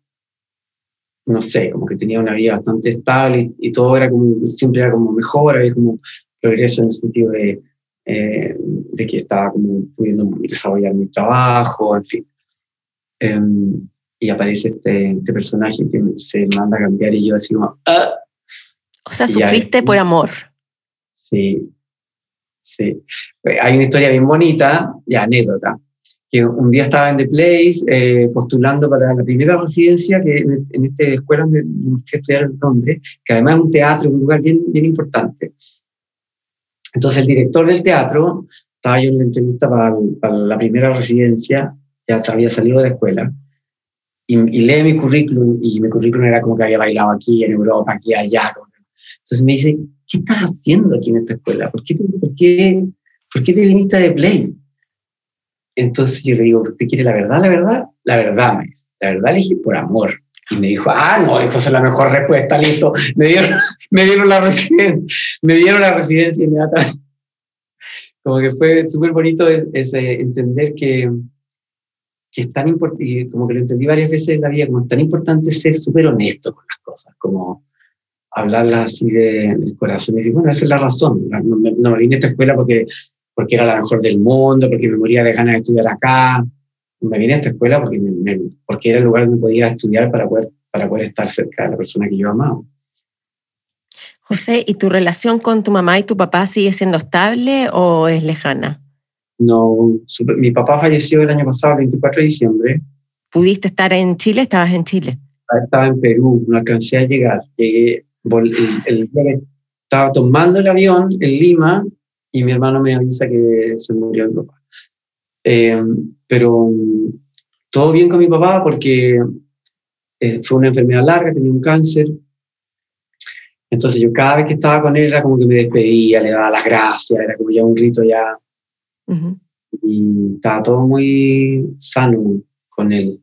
no sé, como que tenía una vida bastante estable y, todo era como, siempre era como mejor, había como progreso en el sentido de, eh, de que estaba como pudiendo desarrollar mi trabajo, en fin. Em, y aparece este, este, personaje que se manda a cambiar y yo así como, ¡ah! O sea, sufriste por amor. Sí, sí. Hay una historia bien bonita, y anécdota, que un día estaba en The Place eh, postulando para la primera residencia que en, esta escuela donde fui a estudiar en Londres, que además es un teatro, un lugar bien, bien importante. Entonces el director del teatro, estaba yo en la entrevista para, la primera residencia, ya había salido de la escuela, y, lee mi currículum, y mi currículum era como que había bailado aquí, en Europa, aquí, allá. Entonces me dice, ¿qué estás haciendo aquí en esta escuela? ¿Por qué, por qué, por qué te viniste de Play? Entonces yo le digo, ¿usted quiere la verdad? La verdad, la verdad, me dice. La verdad elegí por amor. Y me dijo, ah, no, esa es la mejor respuesta, listo. Me dieron, me dieron la residencia, me dieron la residencia inmediatamente. Como que fue súper bonito ese, entender que, que es tan importante, como que lo entendí varias veces en la vida, como es tan importante ser súper honesto con las cosas, como hablarlas así de, del corazón. Y decir, bueno, esa es la razón. No, no, no vine a esta escuela porque porque era la mejor del mundo, porque me moría de ganas de estudiar acá. Me vine a esta escuela porque, porque era el lugar donde podía estudiar para poder, para poder estar cerca de la persona que yo amaba. José, ¿y tu relación con tu mamá y tu papá sigue siendo estable o es lejana? No, mi papá falleció el año pasado, el 24 de diciembre. ¿Pudiste estar en Chile? ¿Estabas en Chile? Estaba en Perú, no alcancé a llegar. Llegué, el, estaba tomando el avión en Lima y mi hermano me avisa que se murió mi papá. Eh, pero todo bien con mi papá porque eh, fue una enfermedad larga, tenía un cáncer. Entonces yo cada vez que estaba con él era como que me despedía, le daba las gracias, era como ya un rito ya. Y estaba todo muy sano con él.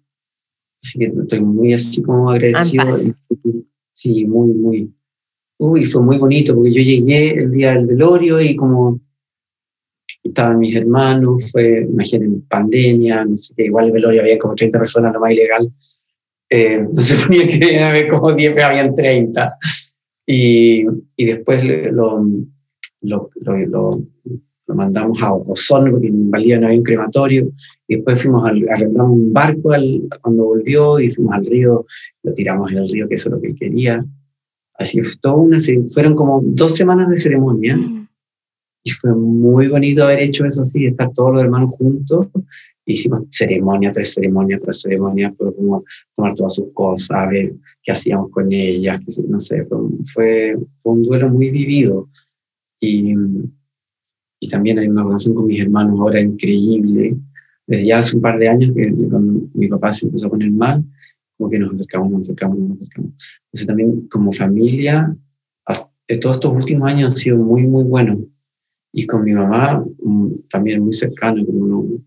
Así que estoy muy así como agradecido. Sí, muy, muy, Uy, fue muy bonito porque yo llegué el día del velorio y como estaban mis hermanos, fue, imaginen, pandemia, no sé qué, igual el velorio había como 30 personas, lo más ilegal. Eh, entonces tenía que haber como 10, pero habían 30. Y, y después lo, lo, lo, lo, mandamos a Osorno porque en Valdivia no había un crematorio. Y después fuimos al, arrendamos un barco al, cuando volvió y fuimos al río, lo tiramos en el río, que eso es lo que él quería. Así fue toda una, fueron como dos semanas de ceremonia mm. y fue muy bonito haber hecho eso así, estar todos los hermanos juntos. Hicimos ceremonia tras ceremonia tras ceremonia, pero como tomar todas sus cosas, ver qué hacíamos con ellas, que, no sé, fue, un duelo muy vivido. Y, y también hay una relación con mis hermanos ahora increíble. Desde ya hace un par de años que con mi papá se empezó a poner mal, como que nos acercamos, nos acercamos, nos acercamos. Entonces también como familia, todos estos últimos años han sido muy, muy buenos. Y con mi mamá mm, también muy cercano. Como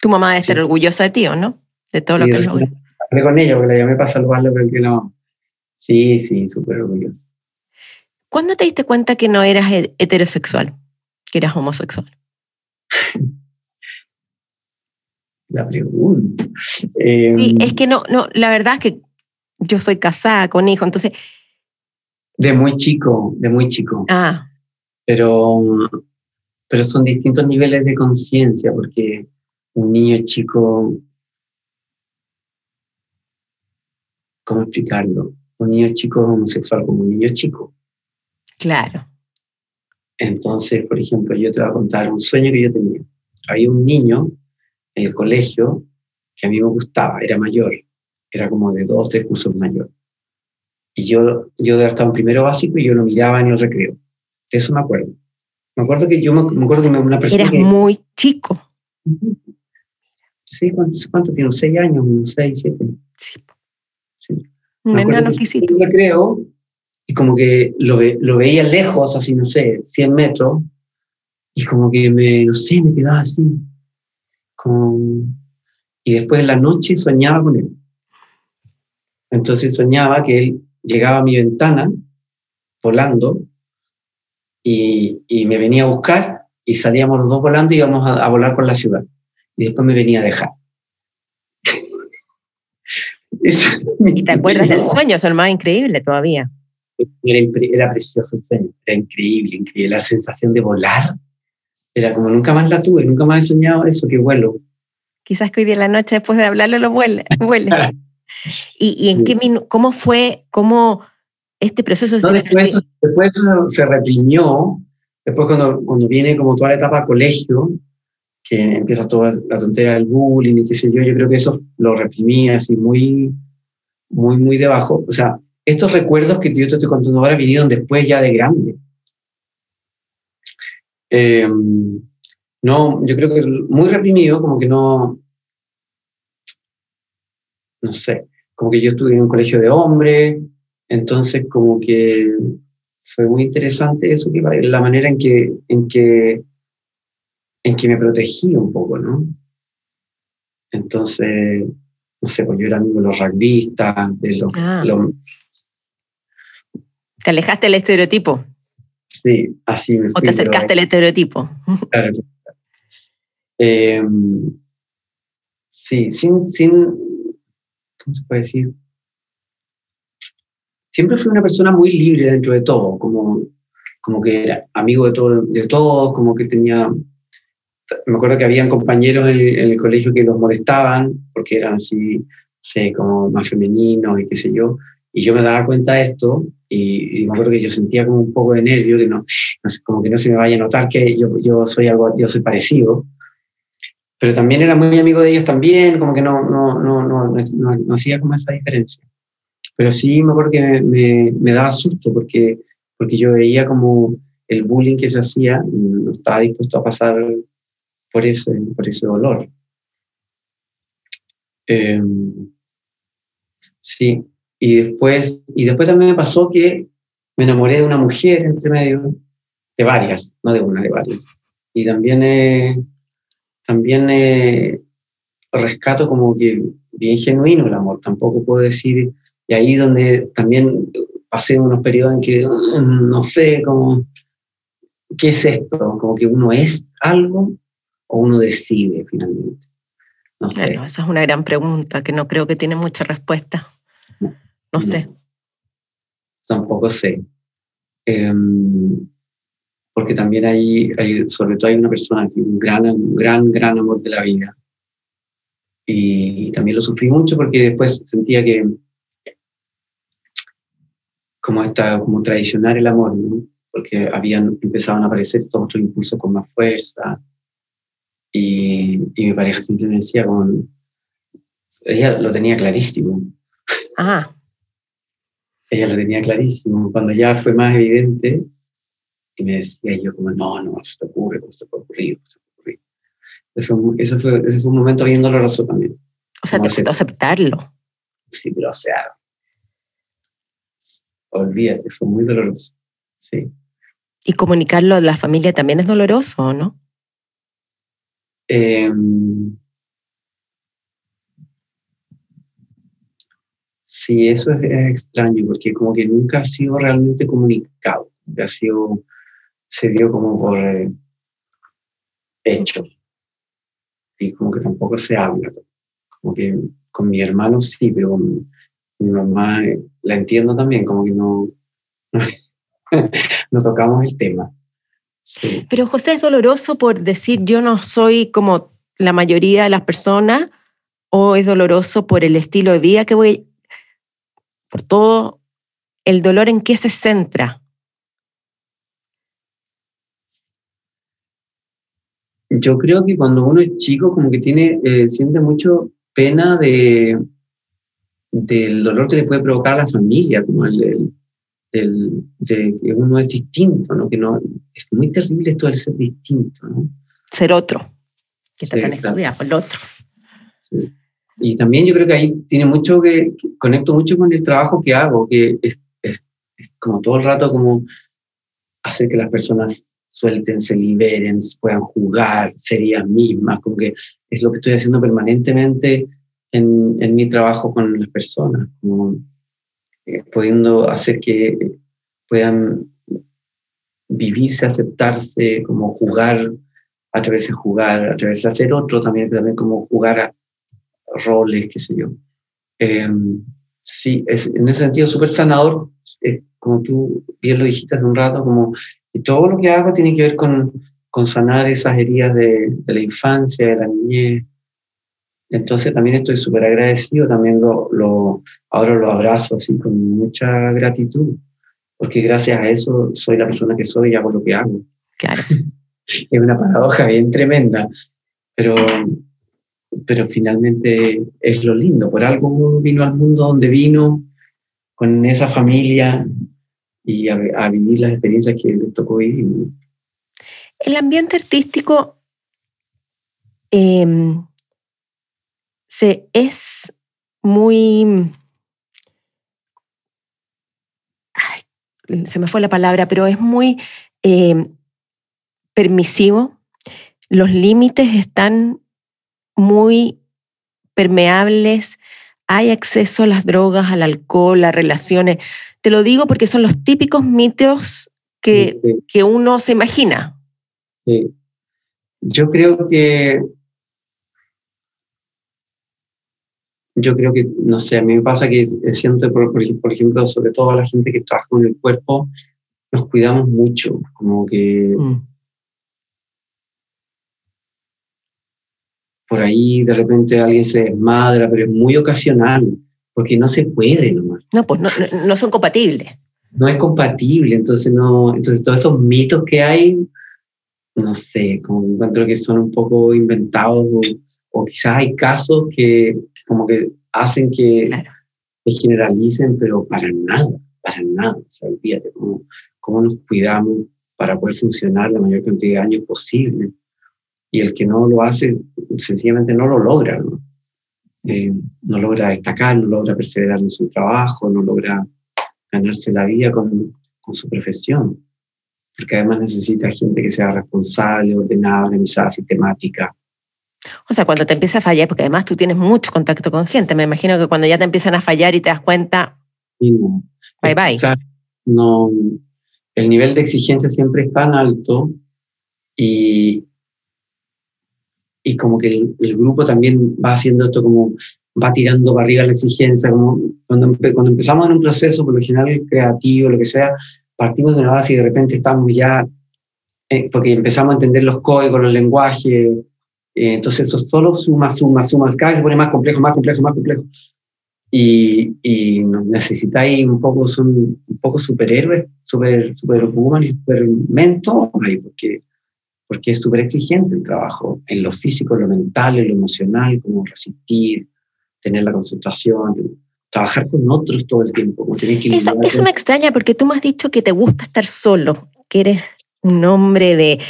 tu mamá debe ser orgullosa de ti, ¿o no? De todo lo que logra. Hablé con ella porque la llamé para saludarle, pero que no. Sí, sí, súper orgullosa. ¿Cuándo te diste cuenta que no eras heterosexual, que eras homosexual? la pregunta. sí, em, es que no, no, la verdad es que yo soy casada con hijo, entonces... De muy chico, de muy chico. Ah. Pero, pero son distintos niveles de conciencia, porque un niño chico, ¿cómo explicarlo? Un niño chico homosexual como un niño chico. Claro. Entonces, por ejemplo, yo te voy a contar un sueño que yo tenía. Había un niño en el colegio que a mí me gustaba, era mayor, era como de dos, tres cursos mayor. Y yo, yo estaba en primero básico y yo lo miraba en el recreo. De eso me acuerdo. Me acuerdo que yo me, acuerdo de una persona. Eras muy chico. Sí, ¿cuánto, ¿cuánto tiene? ¿Seis años? ¿Seis, siete? Sí. sí. Un enano Un recreo y como que lo, lo veía lejos, así, no sé, 100 metros, y como que me, no sé, me quedaba así. Como... Y después en la noche soñaba con él. Entonces soñaba que él llegaba a mi ventana volando y, y me venía a buscar y salíamos los dos volando y íbamos a, volar por la ciudad. Y después me venía a dejar. ¿Y te acuerdas del sueño? Es el más increíble todavía. Era, era precioso el sueño, era increíble, increíble. La sensación de volar era como nunca más la tuve, nunca más he soñado eso, que vuelo. Quizás que hoy día en la noche después de hablarlo lo vuele. vuele. ¿Y, en qué cómo fue, cómo este proceso se después, después, se reprimió, después cuando, cuando viene como toda la etapa colegio, que empieza toda la tontería del bullying y qué sé yo, yo creo que eso lo reprimía así muy, muy, muy debajo. O sea, estos recuerdos que yo te estoy contando ahora vinieron después ya de grande. Em, no, yo creo que muy reprimido, como que no, no sé, como que yo estuve en un colegio de hombres, entonces como que fue muy interesante eso, que la manera en que, en que, en que me protegí un poco, ¿no? Entonces, no sé, pues yo era amigo de los rugbyistas, de los, ah. ¿Te alejaste del estereotipo? Sí, así me ¿O te acercaste al estereotipo? Claro. Em, sí, sin, sin, ¿cómo se puede decir? Siempre fui una persona muy libre dentro de todo, como, como que era amigo de, todo, de todos, como que tenía... Me acuerdo que habían compañeros en el, colegio que los molestaban porque eran así, sé, como más femeninos y qué sé yo, y yo me daba cuenta de esto y, me acuerdo que yo sentía como un poco de nervio, que no, como que no se me vaya a notar que yo, yo, soy algo, yo soy parecido. Pero también era muy amigo de ellos también, como que no, no, no, no, no, hacía como esa diferencia. Pero sí me acuerdo que me, me, daba susto porque, porque yo veía como el bullying que se hacía y no estaba dispuesto a pasar por ese, por ese dolor. Eh, sí, y después, y después también me pasó que me enamoré de una mujer entre medio, de varias, no de una, de varias. Y también, eh, también eh, rescato como que bien genuino el amor, tampoco puedo decir, y ahí donde también pasé unos periodos en que mm, no sé cómo, ¿qué es esto? Como que uno es algo o uno decide finalmente. No sé. esa es una gran pregunta que no creo que tiene mucha respuesta. No sé. Tampoco sé. Em, porque también hay, hay, sobre todo hay una persona que tiene un gran, un gran, gran amor de la vida. Y también lo sufrí mucho porque después sentía que como esta, como traicionar el amor, ¿no? porque habían empezado a aparecer todos otros impulsos con más fuerza. Y, y mi pareja siempre me decía, con, ella lo tenía clarísimo. Ah ella lo tenía clarísimo. Cuando ya fue más evidente, y me decía yo como, no, no, se te ocurre, no se puede ocurrir, se te ocurrir. Ese fue, ese fue un momento bien doloroso también. O sea, te costó aceptarlo. Sí, pero o sea, olvídate, fue muy doloroso. Sí. ¿Y comunicarlo a la familia también es doloroso, no? Eh, Sí, eso es, extraño, porque como que nunca ha sido realmente comunicado, ha sido, se dio como por eh, hecho. Y como que tampoco se habla. Como que con mi hermano sí, pero con mi mamá eh, la entiendo también, como que no, no tocamos el tema. Pero José es doloroso por decir yo no soy como la mayoría de las personas o es doloroso por el estilo de vida que voy por todo el dolor en qué se centra. Yo creo que cuando uno es chico, como que tiene, eh, siente mucho pena de, del dolor que le puede provocar a la familia, como el, del, de que uno es distinto, ¿no? Que no, es muy terrible esto del ser distinto, ¿no? Ser otro, que te han estudiado, el otro. Sí. Y también yo creo que ahí tiene mucho que, conecto mucho con el trabajo que hago, que es, es, como todo el rato como hacer que las personas suelten, se liberen, puedan jugar, ser ellas mismas, como que es lo que estoy haciendo permanentemente en, en mi trabajo con las personas, como eh, pudiendo hacer que puedan vivirse, aceptarse, como jugar, atreverse a jugar, atreverse a ser otro también, también como jugar a roles, qué sé yo. Em, sí, es, en ese sentido súper sanador, como tú bien lo dijiste hace un rato, como y todo lo que hago tiene que ver con, con sanar esas heridas de, de, la infancia, de la niñez. Entonces también estoy súper agradecido, también lo, lo, ahora lo abrazo así con mucha gratitud, porque gracias a eso soy la persona que soy y hago lo que hago. Claro. es una paradoja bien tremenda, pero pero finalmente es lo lindo. Por algo vino al mundo donde vino, con esa familia y a, vivir las experiencias que le tocó vivir. El ambiente artístico em, se, es muy... se me fue la palabra, pero es muy em, permisivo. Los límites están muy permeables, hay acceso a las drogas, al alcohol, a relaciones. Te lo digo porque son los típicos mitos que, que uno se imagina. Sí. Yo creo que yo creo que, no sé, a mí me pasa que siento, por, por, ejemplo, sobre todo a la gente que trabaja con el cuerpo, nos cuidamos mucho, como que mm. Por ahí de repente alguien se desmadra, pero es muy ocasional, porque no se puede nomás. No, pues no, no son compatibles. No es compatible, entonces no, entonces todos esos mitos que hay, no sé, como encuentro que son un poco inventados o, quizás hay casos que como que hacen que se generalicen, pero para nada, para nada. O sea, olvídate cómo, cómo nos cuidamos para poder funcionar la mayor cantidad de años posible y el que no lo hace sencillamente no lo logra, ¿no? Eh, no logra destacar, no logra perseverar en su trabajo, no logra ganarse la vida con, con su profesión, porque además necesita gente que sea responsable, ordenada, organizada, sistemática. O sea, cuando te empieza a fallar, porque además tú tienes mucho contacto con gente, me imagino que cuando ya te empiezan a fallar y te das cuenta, bye bye. no, el nivel de exigencia siempre es tan alto y, y como que el, grupo también va haciendo esto como va tirando para arriba la exigencia, como cuando, cuando empezamos en un proceso, por lo general creativo, lo que sea, partimos de una base y de repente estamos ya, eh, porque empezamos a entender los códigos, los lenguajes, eh, entonces eso solo suma, suma, suma, cada vez se pone más complejo, más complejo, más complejo. Y, y necesitáis un poco, son un poco superhéroes, super, super y super mentor, porque porque es súper exigente el trabajo, en lo físico, en lo mental, en lo emocional, como resistir, tener la concentración, trabajar con otros todo el tiempo. eso, eso me extraña porque tú me has dicho que te gusta estar solo, que eres un hombre de...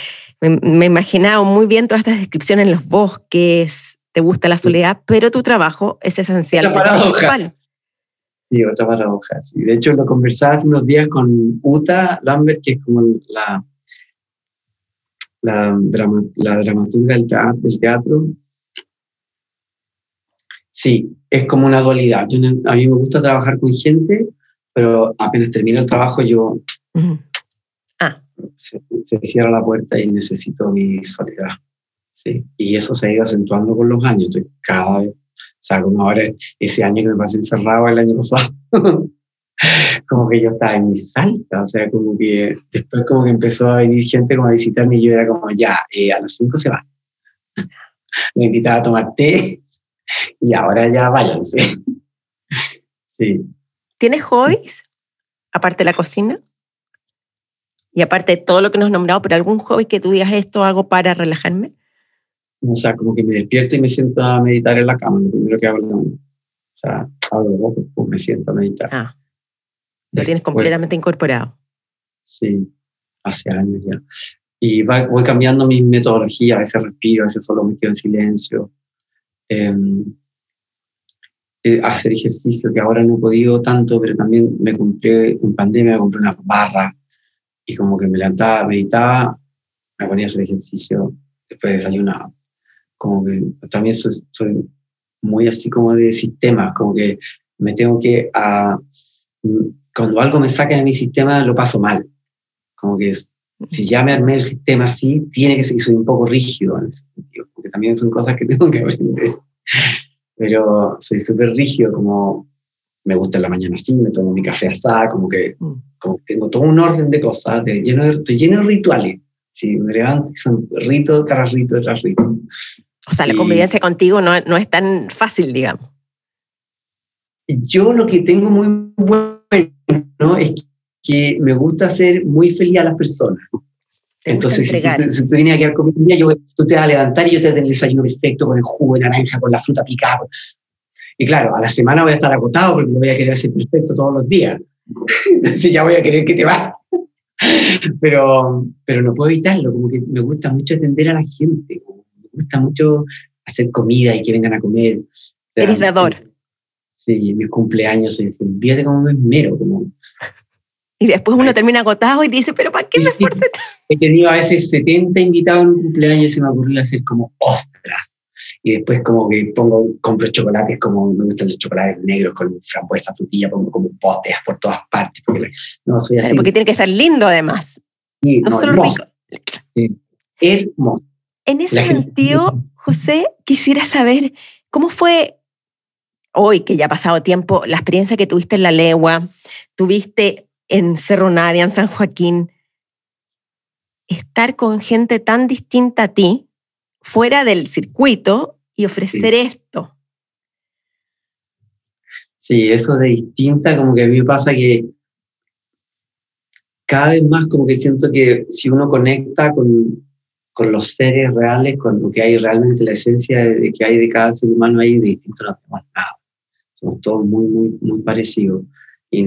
Me, me imaginaba muy bien todas estas descripciones en los bosques, te gusta la soledad, pero tu trabajo es esencial. Otra paradoja. Sí, otra paradoja. Sí. De hecho, lo conversaba hace unos días con Uta Lambert, que es como la la, drama, la dramaturga del teatro. Sí, es como una dualidad. a mí me gusta trabajar con gente, pero apenas termino el trabajo yo ah. se, cierra la puerta y necesito mi soledad. Sí. Y eso se ha ido acentuando con los años. Estoy cada vez, o sea, como ahora ese año que me pasé encerrado el año pasado, como que yo estaba en mi salta, o sea, como que después como que empezó a venir gente como a visitarme y yo era como, ya, eh, a las 5 se va. Me invitaba a tomar té y ahora ya váyanse. Sí. ¿Tienes hobbies? Aparte de la cocina. Y aparte de todo lo que nos has nombrado, ¿pero algún hobby que tú digas esto hago para relajarme? O sea, como que me despierto y me siento a meditar en la cama, lo primero que hago O sea, los ojos, pues me siento a meditar. Ah, lo tienes completamente incorporado. Sí, hace años ya. Y va, voy cambiando mi metodología, a veces respiro, a veces solo me quedo en silencio. Em, eh, hacer ejercicio, que ahora no he podido tanto, pero también me compré en pandemia, me compré una barra y como que me levantaba, meditaba, me ponía a hacer ejercicio, después desayunaba. Como que también soy, soy muy así como de sistemas, como que me tengo que, a, cuando algo me saca de mi sistema, lo paso mal. Como que si ya me armé el sistema así, tiene que ser, soy un poco rígido en ese sentido, porque también son cosas que tengo que aprender. Pero soy súper rígido, como me gusta en la mañana así, me tomo mi café asada, como que, mm. como tengo todo un orden de cosas, de lleno de, estoy lleno de rituales. Si me levanto, son rito tras rito tras rito. O sea, la convivencia contigo no, no es tan fácil, digamos. Yo lo que tengo muy bueno es que me gusta ser muy feliz a las personas. Entonces, si tú, si tú, vienes a quedar conmigo, yo, tú te vas a levantar y yo te doy el desayuno perfecto con el jugo de naranja, con la fruta picada. Y claro, a la semana voy a estar agotado porque lo voy a querer hacer perfecto todos los días. Entonces ya voy a querer que te vayas. pero, pero no puedo evitarlo, como que me gusta mucho atender a la gente, me gusta mucho hacer comida y que vengan a comer. Eres dador. Sí, en mis cumpleaños soy de como me esmero, como y después uno termina agotado y dice, pero ¿para qué me esforcé He tenido a veces 70 invitados en un cumpleaños y se me ocurrió hacer como ostras. Y después como que pongo, compro chocolates, como me gustan los chocolates negros con frambuesa, frutilla, pongo como postes por todas partes. Porque, no, soy así. porque tiene que estar lindo además. no, solo rico. hermoso. En ese sentido, José, quisiera saber cómo fue hoy, que ya ha pasado tiempo, la experiencia que tuviste en la legua, tuviste en Cerro Navia, en San Joaquín, estar con gente tan distinta a ti, fuera del circuito, y ofrecer esto. Sí, eso de distinta, como que a mí me pasa que cada vez más como que siento que si uno conecta con, con los seres reales, con lo que hay realmente, la esencia de, que hay de cada ser humano, hay de distinto no tenemos nada. Somos todos muy, muy, muy parecidos.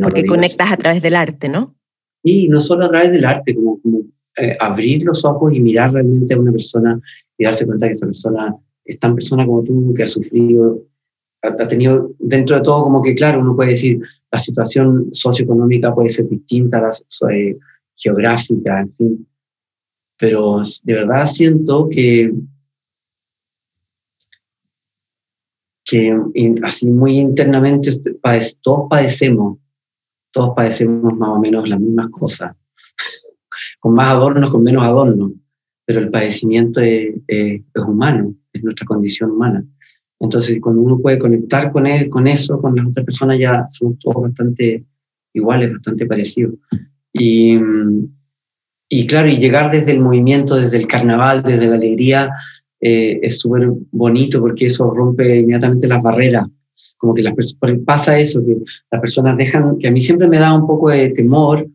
Porque conectas a través del arte, ¿no? Y no solo a través del arte, como, eh, abrir los ojos y mirar realmente a una persona y darse cuenta que esa persona es tan persona como tú, que ha sufrido, ha, tenido dentro de todo como que, claro, uno puede decir, la situación socioeconómica puede ser distinta la eh, geográfica, en fin. Pero de verdad siento que que así muy internamente todos padecemos todos padecemos más o menos las mismas cosas, con más adornos, con menos adornos, pero el padecimiento es, humano, es nuestra condición humana. Entonces, cuando uno puede conectar con, él, con eso, con las otras personas, ya somos todos bastante iguales, bastante parecidos. Y, y claro, y llegar desde el movimiento, desde el carnaval, desde la alegría, eh, es súper bonito porque eso rompe inmediatamente las barreras como que las personas, pasa eso, que las personas dejan, que a mí siempre me da un poco de temor,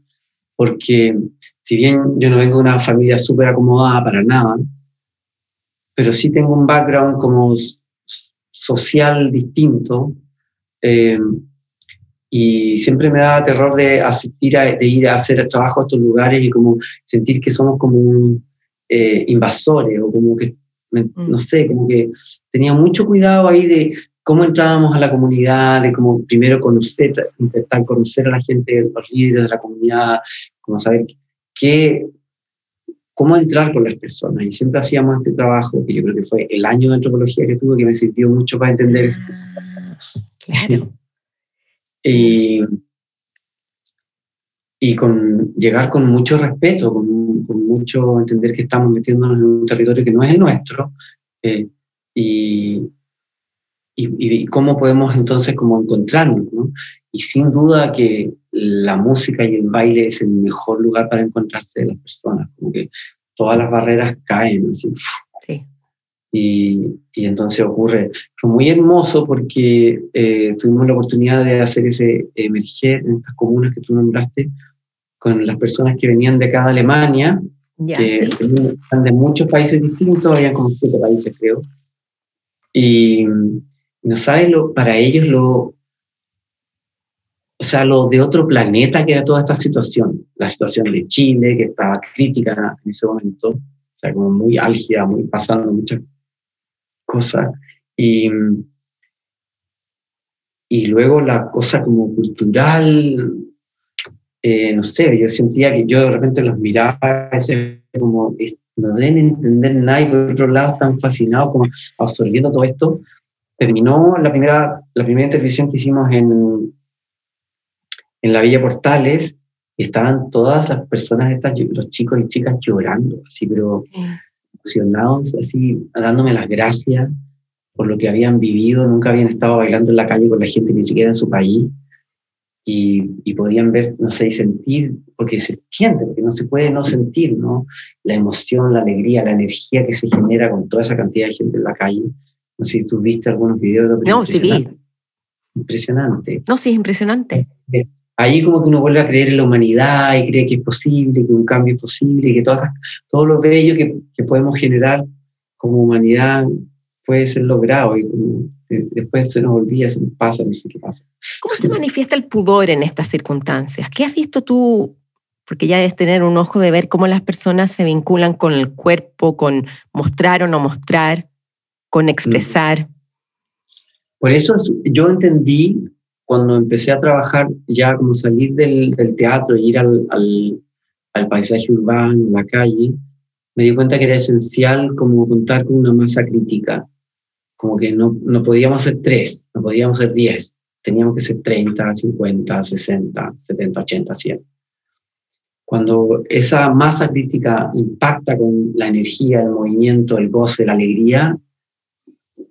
porque si bien yo no vengo de una familia súper acomodada para nada, pero sí tengo un background como social distinto, eh, y siempre me da terror de asistir, a, de ir a hacer trabajo a estos lugares y como sentir que somos como eh, invasores o como que, mm. no sé, como que tenía mucho cuidado ahí de cómo entrábamos a la comunidad, de cómo primero conocer, intentar conocer a la gente, los líderes de la comunidad, como saber qué, cómo entrar con las personas. Y siempre hacíamos este trabajo, que yo creo que fue el año de antropología que tuve, que me sirvió mucho para entender. Ah, claro. Y, y con, llegar con mucho respeto, con, con, mucho entender que estamos metiéndonos en un territorio que no es el nuestro. Eh, y, y, cómo podemos entonces como encontrarnos, ¿no? Y sin duda que la música y el baile es el mejor lugar para encontrarse de las personas, como que todas las barreras caen, así. Sí. Y, y, entonces ocurre, fue muy hermoso porque eh, tuvimos la oportunidad de hacer ese emerger en estas comunas que tú nombraste, con las personas que venían de cada Alemania, que están de muchos países distintos, habían como siete países creo, y, No sabes lo, para ellos lo, o sea, lo de otro planeta que era toda esta situación. La situación de Chile, que estaba crítica en ese momento, o sea, como muy álgida, muy pasando muchas cosas. Y, y luego la cosa como cultural, eh, no sé, yo sentía que yo de repente los miraba, como no deben entender nada y por otro lado están fascinados como absorbiendo todo esto. Terminó la primera, la primera intervención que hicimos en, en la Villa Portales y estaban todas las personas, estas, los chicos y chicas llorando, así, pero emocionados, así, dándome las gracias por lo que habían vivido, nunca habían estado bailando en la calle con la gente ni siquiera en su país. Y, y, podían ver, no sé, y sentir, porque se siente, porque no se puede no sentir, ¿no? La emoción, la alegría, la energía que se genera con toda esa cantidad de gente en la calle. No sé si tú viste algunos videos. No, sí vi. Impresionante. No, sí, es impresionante. Eh, ahí como que uno vuelve a creer en la humanidad y cree que es posible, que un cambio es posible, que todas, todo lo bello que, que podemos generar como humanidad puede ser logrado y después se nos olvida, se nos pasa, no sé qué pasa. ¿Cómo se manifiesta el pudor en estas circunstancias? ¿Qué has visto tú? Porque ya debes tener un ojo de ver cómo las personas se vinculan con el cuerpo, con mostrar o no mostrar, con expresar. Por eso yo entendí cuando empecé a trabajar ya como salir del, del teatro e ir al, al, al, paisaje urbano, la calle, me di cuenta que era esencial como contar con una masa crítica, como que no, no podíamos ser tres, no podíamos ser diez, teníamos que ser 30, 50, 60, 70, 80, 100. Cuando esa masa crítica impacta con la energía, el movimiento, el goce, la alegría,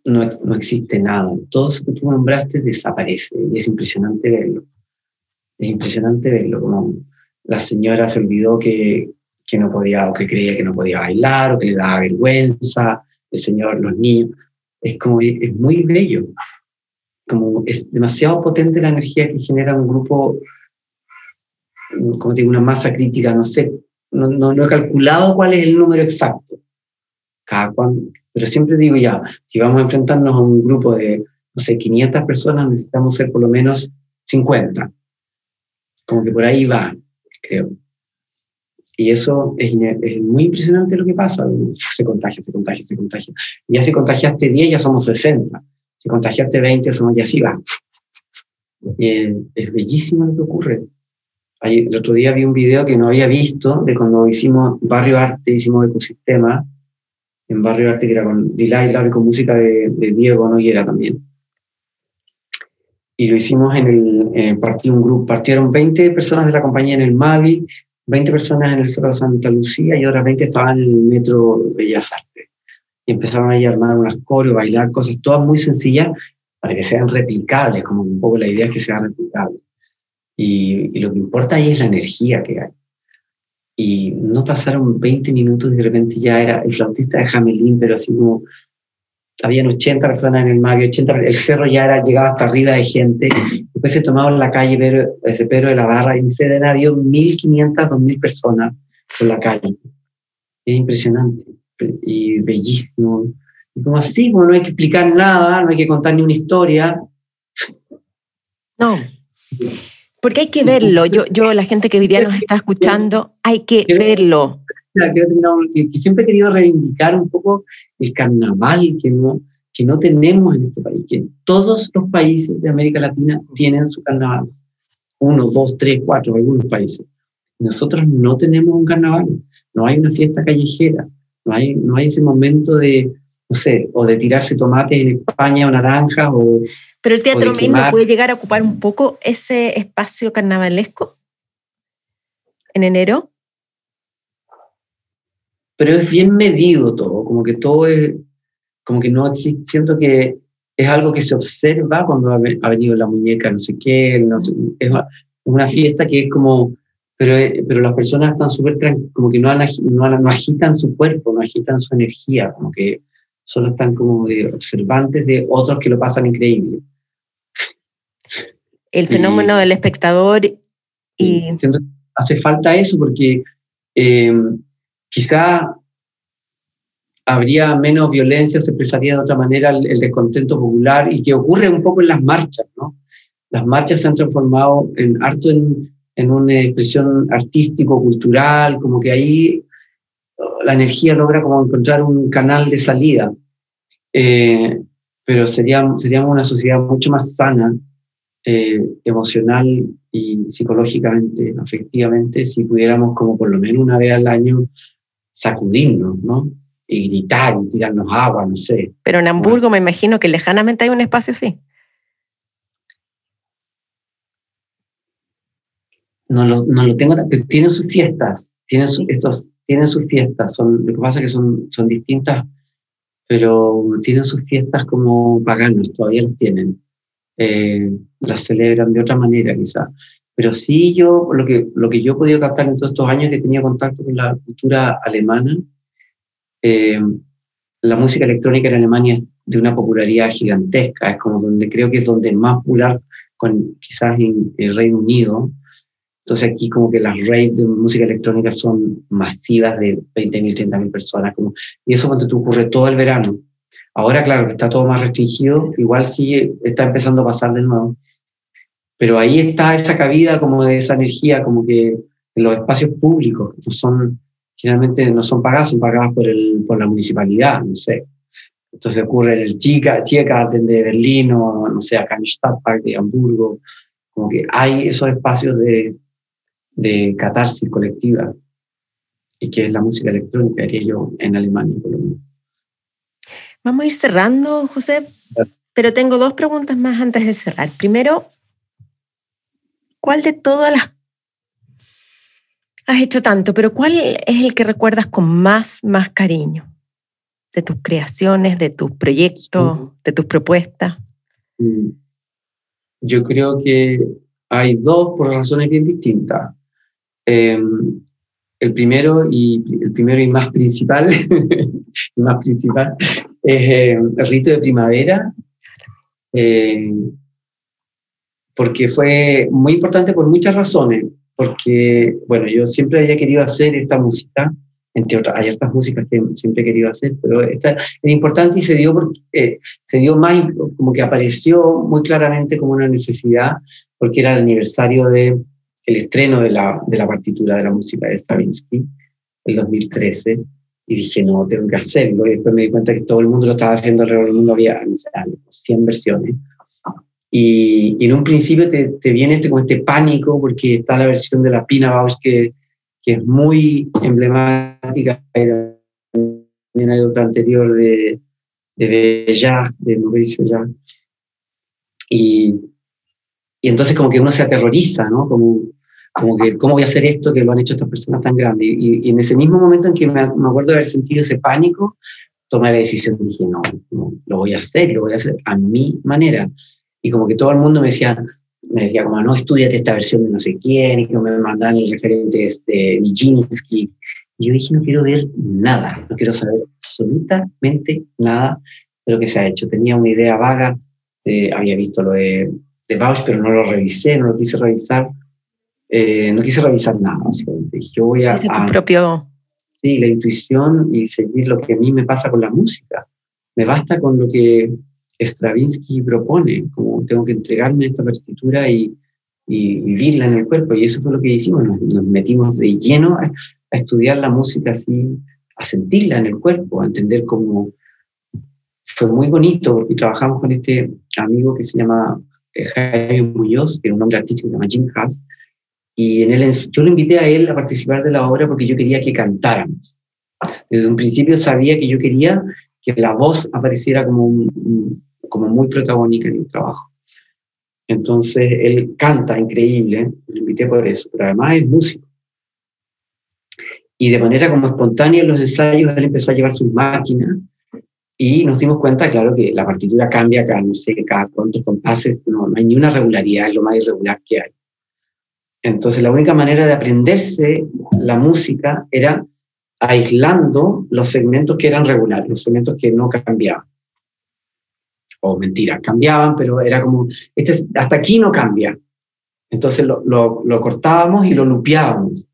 no, no existe nada. Todo eso que tú nombraste desaparece y es impresionante verlo. Es impresionante verlo, como la señora se olvidó que, que no podía o que creía que no podía bailar o que le daba vergüenza, el señor, los niños. Es como, es muy bello. Como es demasiado potente la energía que genera un grupo, como digo, una masa crítica, no sé, no, no, he calculado cuál es el número exacto. Cada cuando, pero siempre digo ya, si vamos a enfrentarnos a un grupo de, no sé, 500 personas, necesitamos ser por lo menos 50. Como que por ahí va, creo. Y eso es, es, muy impresionante lo que pasa. Se contagia, se contagia, se contagia. Y ya si contagiaste 10, ya somos 60. Si contagiaste 20, somos ya así va. Y es bellísimo lo que ocurre. el otro día vi un video que no había visto de cuando hicimos Barrio Arte, hicimos Ecosistema, en Barrio Arte, que era con Delay Lab con música de, de Diego Noguera también. Y lo hicimos en el, en partido, un grupo, partieron 20 personas de la compañía en el Mavi, 20 personas en el Cerro de Santa Lucía y otras 20 estaban en el Metro Bellas Artes. Y empezaron ahí a armar unas coreos, bailar cosas, todas muy sencillas para que sean replicables, como un poco la idea es que sean replicables. Y, y lo que importa ahí es la energía que hay y no pasaron 20 minutos y de repente ya era el flautista de Jamelín, pero así como habían 80 personas en el Mavi, 80, el cerro ya era, llegaba hasta arriba de gente, después se tomaba en la calle Pedro, ese Pedro de la Barra y se den había 1.500, 2.000 personas por la calle. Es impresionante y bellísimo. Y como así, como no hay que explicar nada, no hay que contar ni una historia. No. Porque hay que verlo. Yo, yo la gente que hoy día nos está escuchando, hay que verlo. Que, siempre he querido reivindicar un poco el carnaval que no, que no tenemos en este país, que todos los países de América Latina tienen su carnaval. Uno, dos, tres, cuatro, algunos países. Nosotros no tenemos un carnaval, no hay una fiesta callejera, no hay, no hay ese momento de, no sé, o de tirarse tomates en España o naranjas o pero el teatro mismo puede llegar a ocupar un poco ese espacio carnavalesco en enero. Pero es bien medido todo, como que todo es, como que no existe, siento que es algo que se observa cuando ha, venido la muñeca, no sé qué, es una fiesta que es como, pero, pero las personas están súper como que no, no, no agitan su cuerpo, no agitan su energía, como que solo están como de observantes de otros que lo pasan increíble. El fenómeno del espectador y... hace falta eso porque em, quizá habría menos violencia, se expresaría de otra manera el, descontento popular y que ocurre un poco en las marchas, ¿no? Las marchas se han transformado en harto en, en una expresión artístico, cultural, como que ahí la energía logra como encontrar un canal de salida. Eh, pero seríamos, seríamos una sociedad mucho más sana, eh, emocional y psicológicamente, afectivamente, si pudiéramos como por lo menos una vez al año sacudirnos, ¿no? Y gritar y tirarnos agua, no sé. Pero en Hamburgo me imagino que lejanamente hay un espacio así. No lo, no lo tengo, pero tienen sus fiestas, tienen, estos, tienen sus fiestas, son, lo que pasa es que son, son distintas, pero tienen sus fiestas como paganas, todavía las tienen. Eh, las celebran de otra manera quizás. Pero sí yo, lo que, lo que yo he podido captar en todos estos años que tenía contacto con la cultura alemana, eh, la música electrónica en Alemania es de una popularidad gigantesca, es como donde creo que es donde más popular, con, quizás en el Reino Unido. Entonces aquí como que las raves de música electrónica son masivas de 20.000, 30.000 personas. Como, y eso cuando te ocurre todo el verano. Ahora, claro, está todo más restringido, igual sí está empezando a pasar de nuevo. Pero ahí está esa cabida como de esa energía, como que en los espacios públicos, que son, generalmente no son pagados, son pagados por, el, por la municipalidad, no sé. Entonces ocurre en el Tiergarten de Berlín o, no sé, acá en Stadtpark de Hamburgo, como que hay esos espacios de, de catarsis colectiva y que es la música electrónica, diría yo, en Alemania por lo menos. Vamos a ir cerrando, José, pero tengo dos preguntas más antes de cerrar. Primero, ¿cuál de todas las... Has hecho tanto, pero ¿cuál es el que recuerdas con más, más cariño? De tus creaciones, de tus proyectos, de tus propuestas. Mm. Yo creo que hay dos por razones bien distintas. Em, el primero y el primero y más principal, más principal es eh, el rito de primavera, eh, porque fue muy importante por muchas razones, porque, bueno, yo siempre había querido hacer esta música, entre otras, hay otras músicas que siempre he querido hacer, pero esta era importante y se dio, porque, eh, se dio más, como que apareció muy claramente como una necesidad, porque era el aniversario de el estreno de la, de la partitura de la música de Stravinsky, el 2013, y dije, no, tengo que hacerlo. Y después me di cuenta que todo el mundo lo estaba haciendo alrededor del mundo, había 100 versiones. Y, y en un principio te, te, viene este, como este pánico, porque está la versión de la Pina Bausch que, que es muy emblemática. También hay otra anterior de, de Bellat, de Mauricio Bellat. Y, y entonces como que uno se aterroriza, ¿no? Como, como que, ¿cómo voy a hacer esto que lo han hecho estas personas tan grandes? Y, en ese mismo momento en que me, acuerdo de haber sentido ese pánico, tomé la decisión y dije, no, lo voy a hacer, lo voy a hacer a mi manera. Y como que todo el mundo me decía, me decía como, no, estudiate esta versión de no sé quién, y que me mandaban el referente de este, Nijinsky. Y yo dije, no quiero ver nada, no quiero saber absolutamente nada de lo que se ha hecho. Tenía una idea vaga, había visto lo de, de Bausch, pero no lo revisé, no lo quise revisar eh, no quise revisar nada, Yo voy a... tu propio... Sí, la intuición y seguir lo que a mí me pasa con la música. Me basta con lo que Stravinsky propone, como tengo que entregarme a esta partitura y, y, vivirla en el cuerpo. Y eso fue lo que hicimos, nos, metimos de lleno a, estudiar la música así, a sentirla en el cuerpo, a entender cómo... Fue muy bonito y trabajamos con este amigo que se llama eh, Jaime Muñoz, que era un nombre artístico que se llama Jim Haas, y en él, yo lo invité a él a participar de la obra porque yo quería que cantáramos. Desde un principio sabía que yo quería que la voz apareciera como, como muy protagónica en el trabajo. Entonces él canta increíble, lo invité por eso, pero además es músico. Y de manera como espontánea en los ensayos él empezó a llevar sus máquinas y nos dimos cuenta, claro, que la partitura cambia cada, no sé, cada cuántos compases, no, no hay ni una regularidad, es lo más irregular que hay. Entonces la única manera de aprenderse la música era aislando los segmentos que eran regulares, los segmentos que no cambiaban. O mentira, cambiaban, pero era como, este, hasta aquí no cambia. Entonces lo, lo, cortábamos y lo lupeábamos.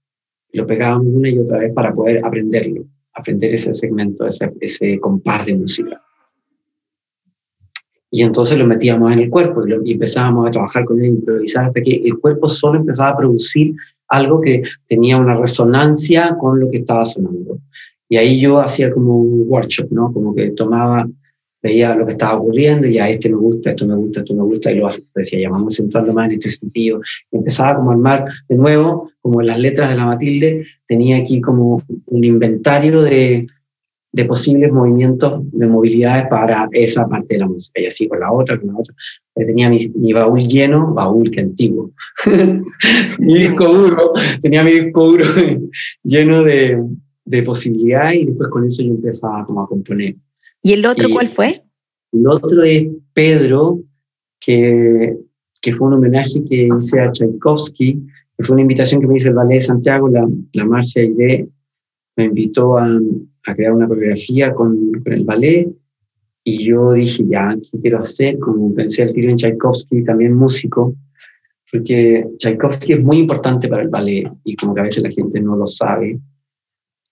Y lo pegábamos una y otra vez para poder aprenderlo, aprender ese segmento, ese, ese compás de música. Y entonces lo metíamos en el cuerpo y, empezábamos a trabajar con él, improvisar, hasta que el cuerpo solo empezaba a producir algo que tenía una resonancia con lo que estaba sonando. Y ahí yo hacía como un workshop, ¿no? Como que tomaba, veía lo que estaba ocurriendo y a este me gusta, esto me gusta, esto me gusta, y lo decía, ya vamos centrando más en este sentido. Empezaba como a armar de nuevo, como las letras de la Matilde, tenía aquí como un inventario de, de posibles movimientos de movilidades para esa parte de la música. Y así con la otra, con la otra. Tenía mi, baúl lleno, baúl que antiguo. mi disco duro, tenía mi disco duro lleno de, de, posibilidades y después con eso yo empezaba como a componer. ¿Y el otro cuál fue? El otro es Pedro, que, que fue un homenaje que hice a Tchaikovsky, que fue una invitación que me hizo el Ballet de Santiago, la, la Marcia Aide, me invitó a, a crear una coreografía con, con, el ballet y yo dije, ya, ¿qué quiero hacer? Como pensé al tiro en Tchaikovsky, también músico, porque Tchaikovsky es muy importante para el ballet y como que a veces la gente no lo sabe.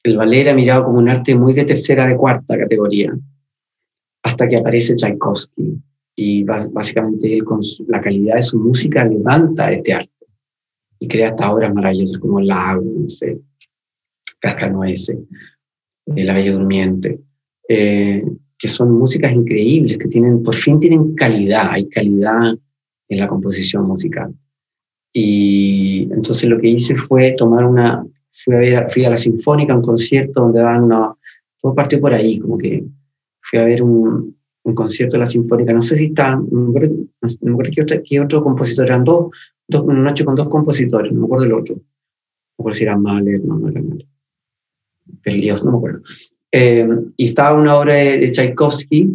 El ballet era mirado como un arte muy de tercera, de cuarta categoría, hasta que aparece Tchaikovsky y básicamente con la calidad de su música levanta este arte y crea hasta obras maravillosas como lago, no sé, Cascanueces, La Bella Durmiente, eh, que son músicas increíbles, que tienen, por fin tienen calidad, hay calidad en la composición musical. Y entonces lo que hice fue tomar una, fui a, ver, fui a la Sinfónica, un concierto donde daban una, todo partió por ahí, como que fui a ver un, un concierto de la Sinfónica, no sé si está, no me acuerdo, no acuerdo qué, otro, otro compositor, eran dos, dos, una noche con dos compositores, no me acuerdo del otro, no me acuerdo si era Mahler, no, no era Mahler no me acuerdo. Eh, y estaba una obra de, Tchaikovsky,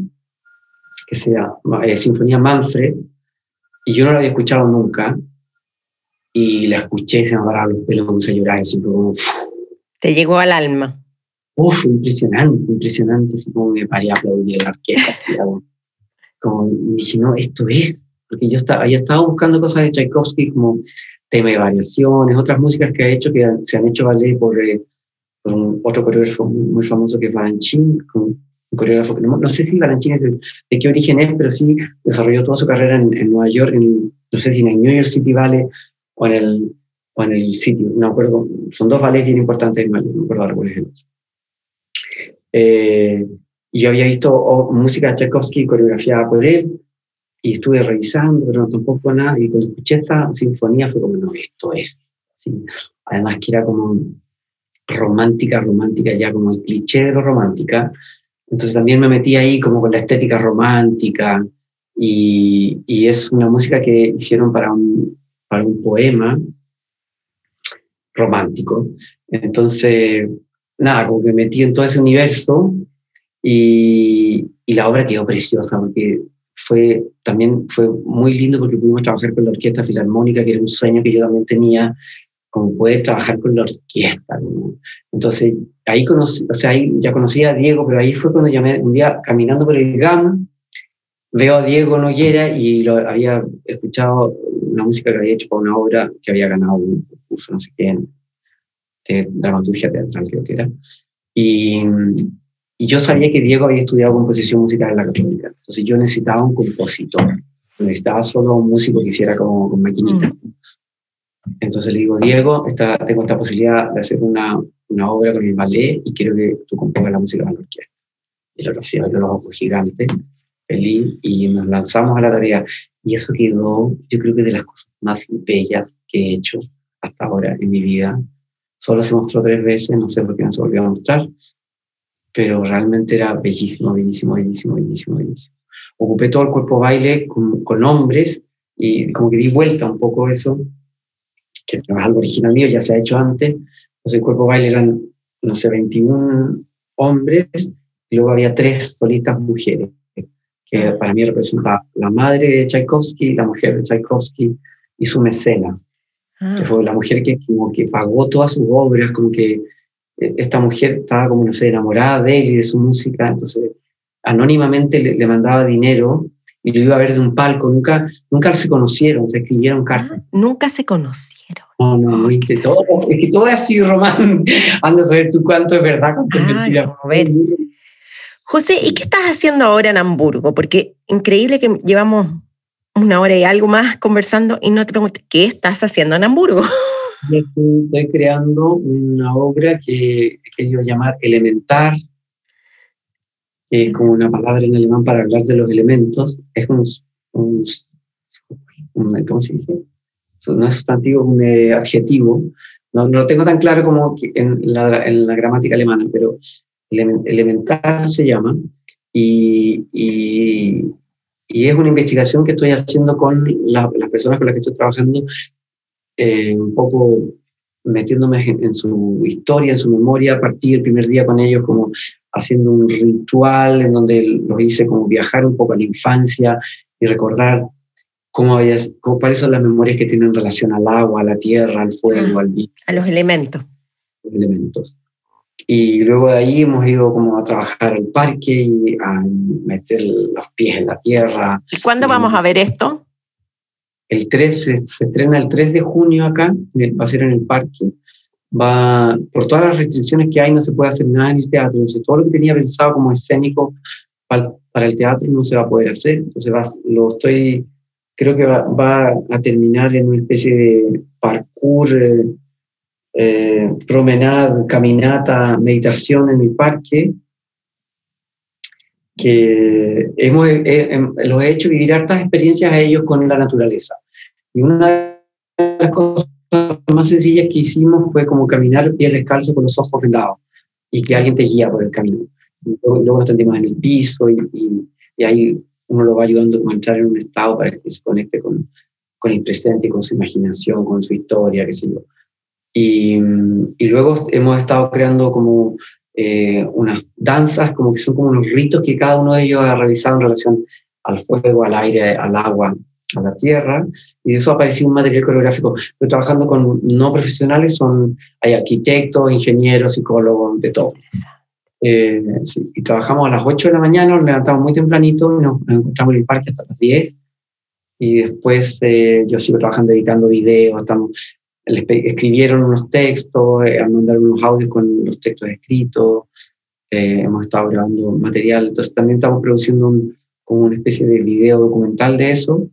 que se llama eh, Sinfonía Manfred, y yo no la había escuchado nunca, y la escuché y se me pararon los pelos, como a llorar, así como... Te llegó al alma. Uf, impresionante, impresionante, así como me paré a aplaudir la orquesta, como dije, no, esto es, porque yo estaba, había estado buscando cosas de Tchaikovsky como tema de variaciones, otras músicas que ha hecho que se han hecho valer por... Eh, con otro coreógrafo muy famoso que es Balanchín, un coreógrafo que no, sé si Balanchín es de, qué origen es, pero sí desarrolló toda su carrera en, Nueva York, en, no sé si en el New York City Ballet o en el, o en el sitio, no acuerdo, son dos ballets bien importantes en no acuerdo ahora cuál es el otro. Eh, yo había visto música de Tchaikovsky coreografiada por él y estuve revisando, pero tampoco nada, y cuando escuché esta sinfonía fue como, no, esto es. ¿sí? Además que era como romántica, romántica, ya como el cliché de lo romántica. Entonces también me metí ahí como con la estética romántica y, y es una música que hicieron para un, para un poema romántico. Entonces, nada, como que metí en todo ese universo y, y la obra quedó preciosa porque fue también fue muy lindo porque pudimos trabajar con la Orquesta Filarmónica, que era un sueño que yo también tenía como poder trabajar con la orquesta. Entonces, ahí, conocí, o sea, ahí ya conocía a Diego, pero ahí fue cuando llamé un día caminando por el GAM, veo a Diego Noguera y lo había escuchado una música que había hecho para una obra que había ganado un concurso, no sé qué, de dramaturgia teatral, creo que era. Y, y, yo sabía que Diego había estudiado composición musical en la Católica. Entonces, yo necesitaba un compositor. Necesitaba solo un músico que hiciera como con maquinita. Mm. Entonces le digo, Diego, tengo esta posibilidad de hacer una, una, obra con el ballet y quiero que tú compongas la música para la orquesta. Y lo hacía de los ojos gigantes, feliz, y nos lanzamos a la tarea. Y eso quedó, yo creo que de las cosas más bellas que he hecho hasta ahora en mi vida. Solo se mostró tres veces, no sé por qué no se volvió a mostrar, pero realmente era bellísimo, bellísimo, bellísimo, bellísimo, bellísimo. Ocupé todo el cuerpo baile con, con hombres y como que di vuelta un poco eso que algo original mío, ya se ha hecho antes. Entonces el cuerpo baile eran, no sé, 21 hombres y luego había tres solistas mujeres, que para mí representaba la madre de Tchaikovsky, la mujer de Tchaikovsky y su mecenas, ah. que fue la mujer que como que pagó todas sus obras, como que eh, esta mujer estaba como, no sé, enamorada de él y de su música, entonces anónimamente le, le mandaba dinero y lo iba a ver de un palco, nunca, nunca se conocieron, se escribieron cartas. Ah, nunca se conocieron. No, no, es que todo, es que todo es así, Román. Anda a saber tú cuánto es verdad, cuánto es mentira. José, ¿y qué estás haciendo ahora en Hamburgo? Porque increíble que llevamos una hora y algo más conversando y no te ¿qué estás haciendo en Hamburgo? Yo estoy, creando una obra que he querido llamar Elementar, que es como una palabra en alemán para hablar de los elementos. Es un, un, un- ¿cómo se dice? No es sustantivo, es un eh, adjetivo. No, no lo tengo tan claro como que en la, en la gramática alemana, pero elemen- elemental se llama. Y, y es una investigación que estoy haciendo con la- las personas con las que estoy trabajando eh, un poco metiéndome en, en su historia, en su memoria, partí el primer día con ellos como haciendo un ritual en donde los hice como viajar un poco a la infancia y recordar cómo había, cómo, cuáles son las memorias que tienen relación al agua, a la tierra, al fuego, Ah. al A los elementos. los elementos. Y luego de ahí hemos ido como a trabajar al parque y a meter los pies en la tierra, ¿Y cuándo vamos a ver esto? El 3 se, se estrena el 3 de junio acá, el- va a ser en el parque. Va, por todas las restricciones que hay, no se puede hacer nada en el teatro. Entonces, todo lo que tenía pensado como escénico para, para el teatro no se va a poder hacer. Entonces, va- lo estoy, creo que va, va a terminar en una especie de parkour, eh, eh, promenade, caminata, meditación en el parque que hemos, eh, eh, los he hecho vivir hartas experiencias a ellos con la naturaleza. Y una de las cosas más sencillas que hicimos fue como caminar pies descalzos con los ojos vendados y que alguien te guía por el camino. Y luego, nos tendimos en el piso y, y, y ahí uno lo va ayudando a entrar en un estado para que se conecte con, con el presente, con su imaginación, con su historia, qué sé yo. Y, y luego hemos estado creando como eh, unas danzas, como que son como unos ritos que cada uno de ellos ha realizado en relación al fuego, al aire, al agua, a la tierra, y de eso ha aparecido un material coreográfico. Estoy trabajando con no profesionales, son, hay arquitectos, ingenieros, psicólogos, de todo. Eh, sí, y trabajamos a las 8 de la mañana, nos levantamos muy tempranito y nos, nos encontramos en el parque hasta las 10. Y después eh, yo sigo trabajando editando videos, estamos, les escribieron unos textos, eh, mandaron unos audios con los textos escritos, eh, hemos estado grabando material, entonces también estamos produciendo un, como una especie de video documental de eso.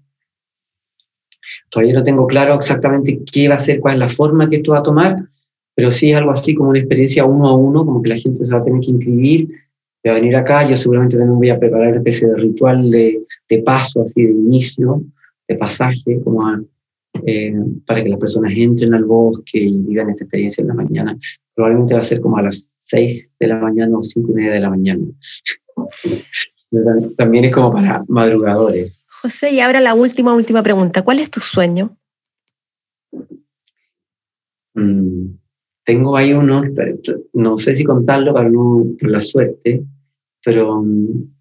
Todavía no tengo claro exactamente qué va a ser, cuál es la forma que esto va a tomar, pero sí es algo así como una experiencia uno a uno, como que la gente se va a tener que inscribir, va a venir acá, yo seguramente también voy a preparar una especie de ritual de, de paso, así de inicio, de pasaje, como a, eh, para que las personas entren al bosque y vivan esta experiencia en la mañana. Probablemente va a ser como a las 6 de la mañana o 5 y media de la mañana. También es como para madrugadores. José, y ahora la última, última pregunta. ¿Cuál es tu sueño? Mm, tengo ahí uno, no sé si contarlo para no, por la suerte, pero mm,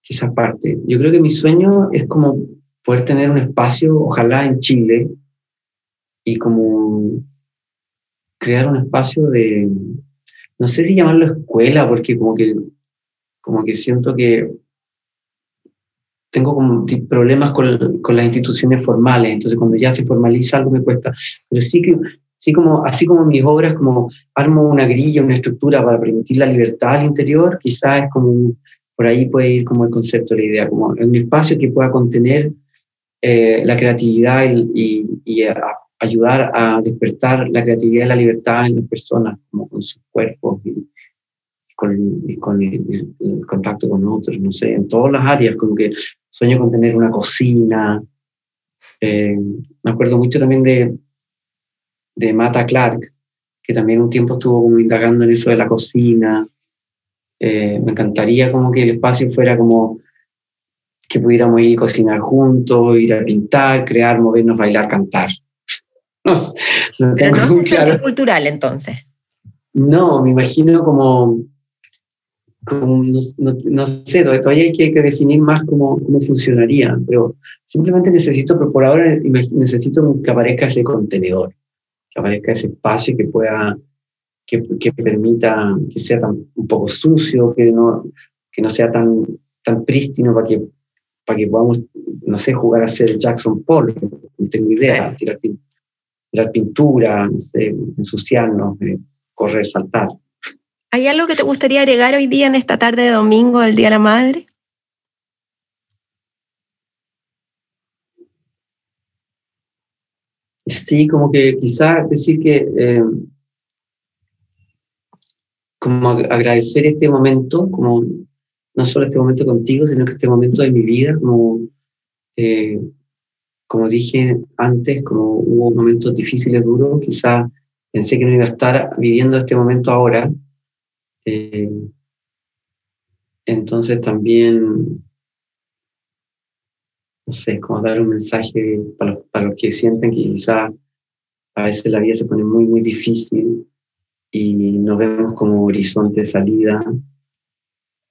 quizás parte. Yo creo que mi sueño es como poder tener un espacio, ojalá en Chile, y como crear un espacio de, no sé si llamarlo escuela, porque como que, como que siento que tengo problemas con, con las instituciones formales, entonces cuando ya se formaliza algo me cuesta, pero sí que, sí como, así como en mis obras, como armo una grilla, una estructura para permitir la libertad al interior, quizás es como, por ahí puede ir como el concepto, la idea, como un espacio que pueda contener eh, la creatividad y, ayudar a despertar la creatividad y la libertad en las personas, como con sus cuerpos y con, y el contacto con otros, no sé, en todas las áreas, como que sueño con tener una cocina. Eh, me acuerdo mucho también de, de Mata Clark, que también un tiempo estuvo como indagando en eso de la cocina. Eh, me encantaría como que el espacio fuera como que pudiéramos ir a cocinar juntos, ir a pintar, crear, movernos, bailar, cantar. No, no Pero tengo no es un centro claro. cultural, entonces. No, me imagino como, como no, no- no sé, todavía hay que, que definir más cómo, cómo funcionaría, pero simplemente necesito, pero por ahora necesito que aparezca ese contenedor, que aparezca ese espacio que pueda, que, que permita que sea tan, un poco sucio, que no, que no sea tan, tan prístino para que para que podamos, no sé, jugar a ser Jackson Paul, no tengo idea, tirar, tirar, pintura, no sé, ensuciarnos, eh, correr, saltar. ¿Hay algo que te gustaría agregar hoy día en esta tarde de domingo, el Día de la Madre? Sí, como que quizás decir que, eh, como agradecer este momento, como no solo este momento contigo, sino que este momento de mi vida, como, eh, como dije antes, como hubo momentos difíciles, duros, quizás pensé que no iba a estar viviendo este momento ahora. Eh, entonces también, no sé, como dar un mensaje para los, para los que sienten que quizás a veces la vida se pone muy, muy difícil y no vemos como horizonte de salida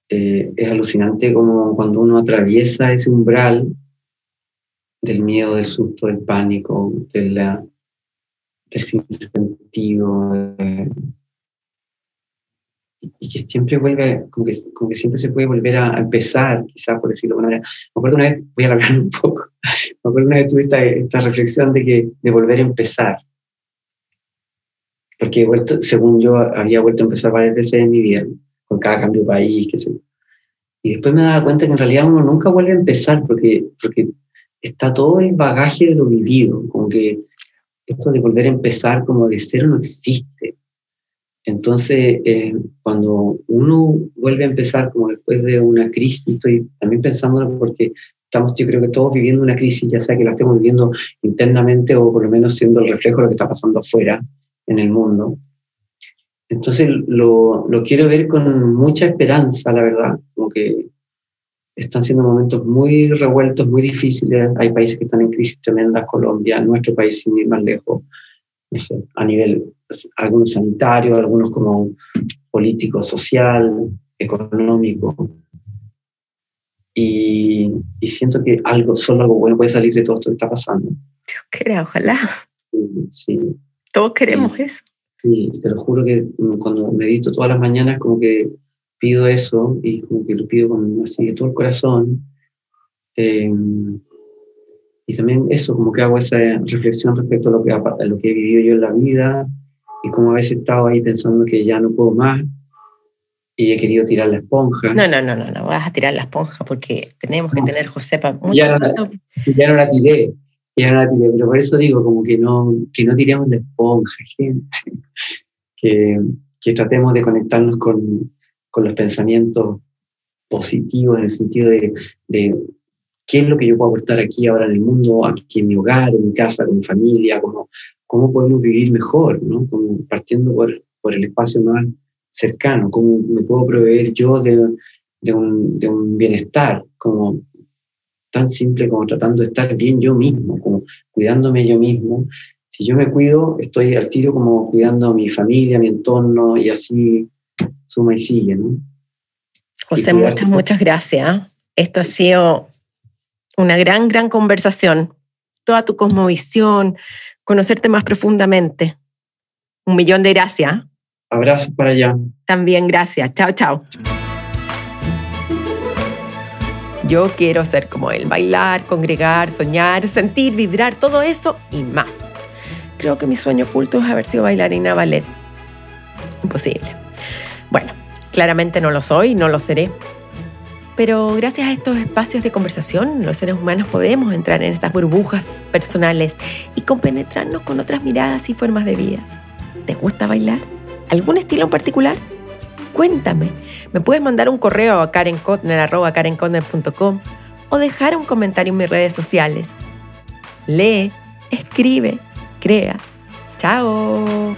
eh, es alucinante como cuando uno atraviesa ese umbral del miedo, del susto, del pánico, de la, del sinsentido, eh, y que siempre vuelve, como que, como que siempre se puede volver a, empezar, quizás por decirlo de alguna manera. Me acuerdo una vez, voy a hablar un poco, me acuerdo una vez tuve esta, esta reflexión de, que, de volver a empezar. Porque he vuelto, según yo, había vuelto a empezar varias veces en mi vida con cada cambio de país, qué sé Y después me daba cuenta que en realidad uno nunca vuelve a empezar porque, porque está todo el bagaje de lo vivido, como que esto de volver a empezar como de cero no existe. Entonces, eh, cuando uno vuelve a empezar como después de una crisis, estoy también pensándolo porque estamos yo creo que todos viviendo una crisis, ya sea que la estemos viviendo internamente o por lo menos siendo el reflejo de lo que está pasando afuera en el mundo. Entonces lo, lo, quiero ver con mucha esperanza, la verdad, como que están siendo momentos muy revueltos, muy difíciles. Hay países que están en crisis tremenda, Colombia, nuestro país sin ir más lejos, no sé, a nivel, algunos sanitarios, algunos como político, social, económico. Y, y, siento que algo, solo algo bueno puede salir de todo esto que está pasando. Dios quiera, ojalá. Sí. Todos queremos eso. Sí, te lo juro que cuando medito todas las mañanas, como que pido eso y como que lo pido con así de todo el corazón. Eh, y también eso, como que hago esa reflexión respecto a lo que, a lo que he vivido yo en la vida y como a veces he estado ahí pensando que ya no puedo más y he querido tirar la esponja. No, no, no, no, no vas a tirar la esponja porque tenemos que tener, Josepa, mucho ya, ya no la tiré pero por eso digo, como que no, que no tiremos de esponja, gente, que, que tratemos de conectarnos con, con, los pensamientos positivos en el sentido de, de, qué es lo que yo puedo aportar aquí ahora en el mundo, aquí en mi hogar, en mi casa, con mi familia, cómo, cómo podemos vivir mejor, ¿no? Como partiendo por, por el espacio más cercano, cómo me puedo proveer yo de, de, un, de un bienestar, como tan simple como tratando de estar bien yo mismo, como cuidándome yo mismo. Si yo me cuido, estoy al tiro como cuidando a mi familia, a mi entorno y así suma y sigue, ¿no? José, muchas, muchas gracias. Esto ha sido una gran, gran conversación. Toda tu cosmovisión, conocerte más profundamente. Un millón de gracias. Abrazos para allá. También gracias. Chao, chao. Yo quiero ser como él, bailar, congregar, soñar, sentir, vibrar, todo eso y más. Creo que mi sueño oculto es haber sido bailarina ballet. Imposible. Bueno, claramente no lo soy, no lo seré. Pero gracias a estos espacios de conversación, los seres humanos podemos entrar en estas burbujas personales y compenetrarnos con otras miradas y formas de vida. ¿Te gusta bailar? ¿Algún estilo en particular? Cuéntame me puedes mandar un correo a karenkotner.com o dejar un comentario en mis redes sociales. Lee, escribe, crea. ¡Chao!